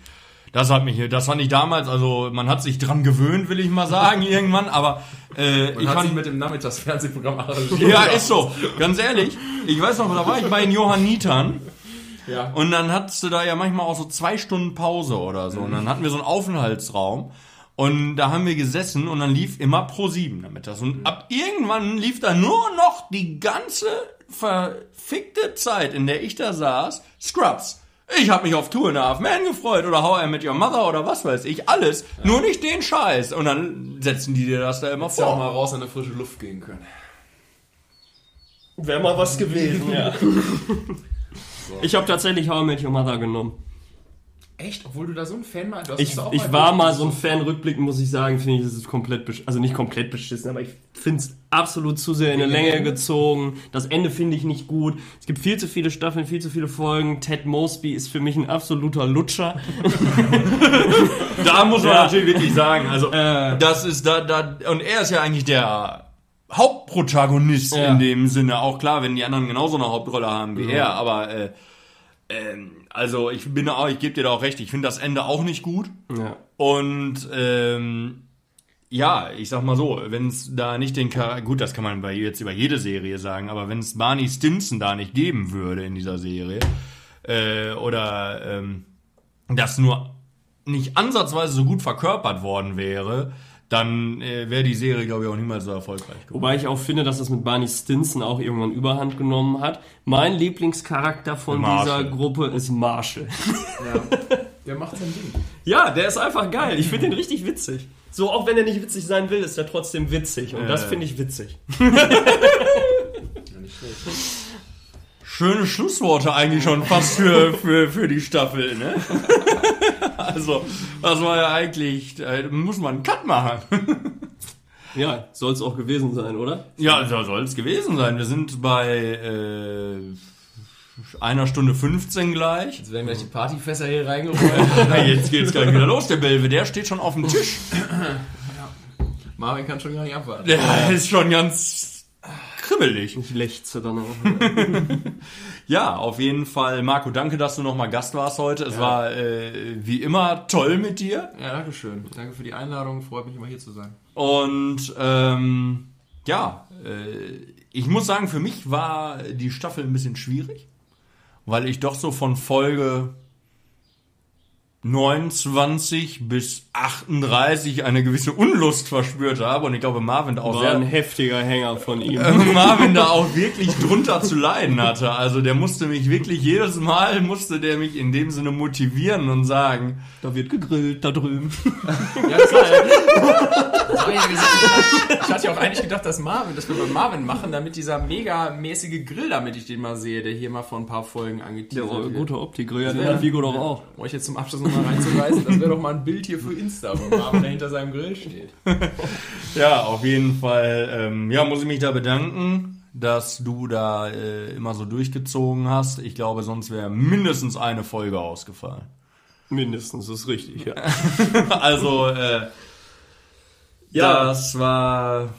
Das hat mich, das fand ich damals, also man hat sich dran gewöhnt, will ich mal sagen, irgendwann, aber äh, Ich ich hat sich fand, mit dem Nachmittagsfernsehprogramm ja, ist so, ganz ehrlich. Ich weiß noch, da war ich bei den Johannitern Ja. und dann hattest du da ja manchmal auch so zwei Stunden Pause oder so. Und dann hatten wir so einen Aufenthaltsraum. Und da haben wir gesessen und dann lief immer Pro 7 damit das. Und ab irgendwann lief da nur noch die ganze verfickte Zeit, in der ich da saß, Scrubs. Ich habe mich auf Tour in Half Man gefreut oder How I Met Your Mother oder was weiß ich, alles. Nur nicht den Scheiß. Und dann setzen die dir das da immer Hättest ja auch vor. mal raus in eine frische Luft gehen können. Wäre mal was gewesen, ja. Ich habe tatsächlich How I Met Your Mother genommen. Echt? Obwohl du da so ein Fan warst? Ich, ich war mal so ein. Fan, rückblickend muss ich sagen, finde ich, es ist komplett, besch- also nicht komplett beschissen, aber ich finde es absolut zu sehr in eine Länge gezogen. Das Ende finde ich nicht gut. Es gibt viel zu viele Staffeln, viel zu viele Folgen. Ted Mosby ist für mich ein absoluter Lutscher. Da muss man Ja. natürlich wirklich sagen, also Äh. das ist da, da und er ist ja eigentlich der Hauptprotagonist Ja. in dem Sinne. Auch klar, wenn die anderen genauso eine Hauptrolle haben wie er, aber äh, ähm, also ich bin auch, ich gebe dir da auch recht. Ich finde das Ende auch nicht gut Ja. und ähm, ja, ich sag mal so, wenn es da nicht den Char gut, das kann man bei jetzt über jede Serie sagen, aber wenn es Barney Stinson da nicht geben würde in dieser Serie äh, oder ähm, das nur nicht ansatzweise so gut verkörpert worden wäre, dann äh, wäre die Serie, glaube ich, auch niemals so erfolgreich geworden. Wobei ich auch finde, dass das mit Barney Stinson auch irgendwann Überhand genommen hat. Mein Lieblingscharakter von Marshall. dieser Gruppe ist Marshall. Ja. Der macht sein Ding. Ja, der ist einfach geil. Ich finde den richtig witzig. So, auch wenn er nicht witzig sein will, ist er trotzdem witzig. Und das Äh. finde ich witzig. Ja, nicht schlecht. Schöne Schlussworte eigentlich schon fast für, für, für die Staffel, ne? Also, das war ja eigentlich, äh, muss man einen Cut machen. Ja, soll es auch gewesen sein, oder? Ja, so soll es gewesen sein. Wir sind bei äh, einer Stunde 15 gleich. Jetzt werden gleich die Partyfässer hier reingerollt. Ja, jetzt geht's gleich wieder los, der Belve. Der steht schon auf dem Tisch. Marvin kann schon gar nicht abwarten. Der ist schon ganz kribbelig. Ich lechze dann auch. Ja, auf jeden Fall. Marco, danke, dass du nochmal Gast warst heute. Es war äh, wie immer toll mit dir. Ja, danke schön. Danke für die Einladung. Freut mich immer hier zu sein. Und ähm, ja, äh, ich muss sagen, für mich war die Staffel ein bisschen schwierig, weil ich doch so von Folge 29 bis 38 eine gewisse Unlust verspürt habe und ich glaube Marvin da auch War ein sehr heftiger Hänger von ihm. äh, Marvin da auch wirklich drunter zu leiden hatte. Also der musste mich wirklich jedes Mal musste der mich in dem Sinne motivieren und sagen, Da wird gegrillt, da drüben. Ja, ja. Ja gesagt, ich hatte ja auch eigentlich gedacht, dass Marvin, dass wir bei Marvin machen, damit dieser mega mäßige Grill, damit ich den mal sehe, der hier mal vor ein paar Folgen Der angeteasert war wird. guter Optikgrill, hat Ja. der Vigo doch auch. Um euch jetzt zum Abschluss nochmal reinzureißen, das wäre doch mal ein Bild hier für Insta, wo Marvin da hinter seinem Grill steht. Ja, auf jeden Fall. Ähm, ja, muss ich mich da bedanken, dass du da äh, immer so durchgezogen hast. Ich glaube, sonst wäre mindestens eine Folge ausgefallen. Mindestens, ist richtig, ja. Also, äh, Ja. das war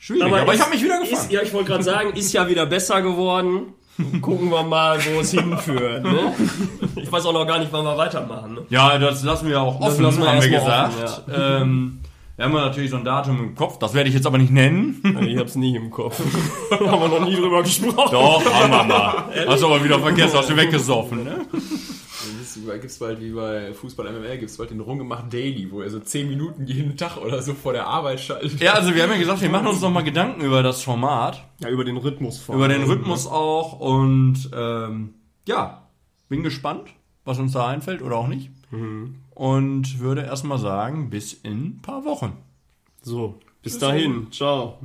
schwierig. Aber, ich ist- habe mich wieder gefangen. Ist, ja, ich wollte gerade sagen, ist ja wieder besser geworden. Gucken wir mal, wo es hinführt. Ne? Ich weiß auch noch gar nicht, wann wir weitermachen. Ne? Ja, das lassen wir auch Das offen, wir haben wir gesagt. offen, ähm, wir haben ja natürlich so ein Datum im Kopf, das werde ich jetzt aber nicht nennen. Ich hab's nie im Kopf. haben wir noch nie drüber gesprochen. Doch, haben wir mal. Hast du aber wieder vergessen, hast du weggesoffen, ne? Gibt es bald wie bei Fußball MML, gibt es bald den Rumgemacht Daily, wo er so 10 Minuten jeden Tag oder so vor der Arbeit schaltet. Ja, also wir haben ja gesagt, wir machen uns noch mal Gedanken über das Format. Ja, über den Rhythmus vor. über den Rhythmus auch und ähm, ja, bin gespannt, was uns da einfällt oder auch nicht. Und würde erstmal sagen, bis in ein paar Wochen. So, bis dahin. Ciao.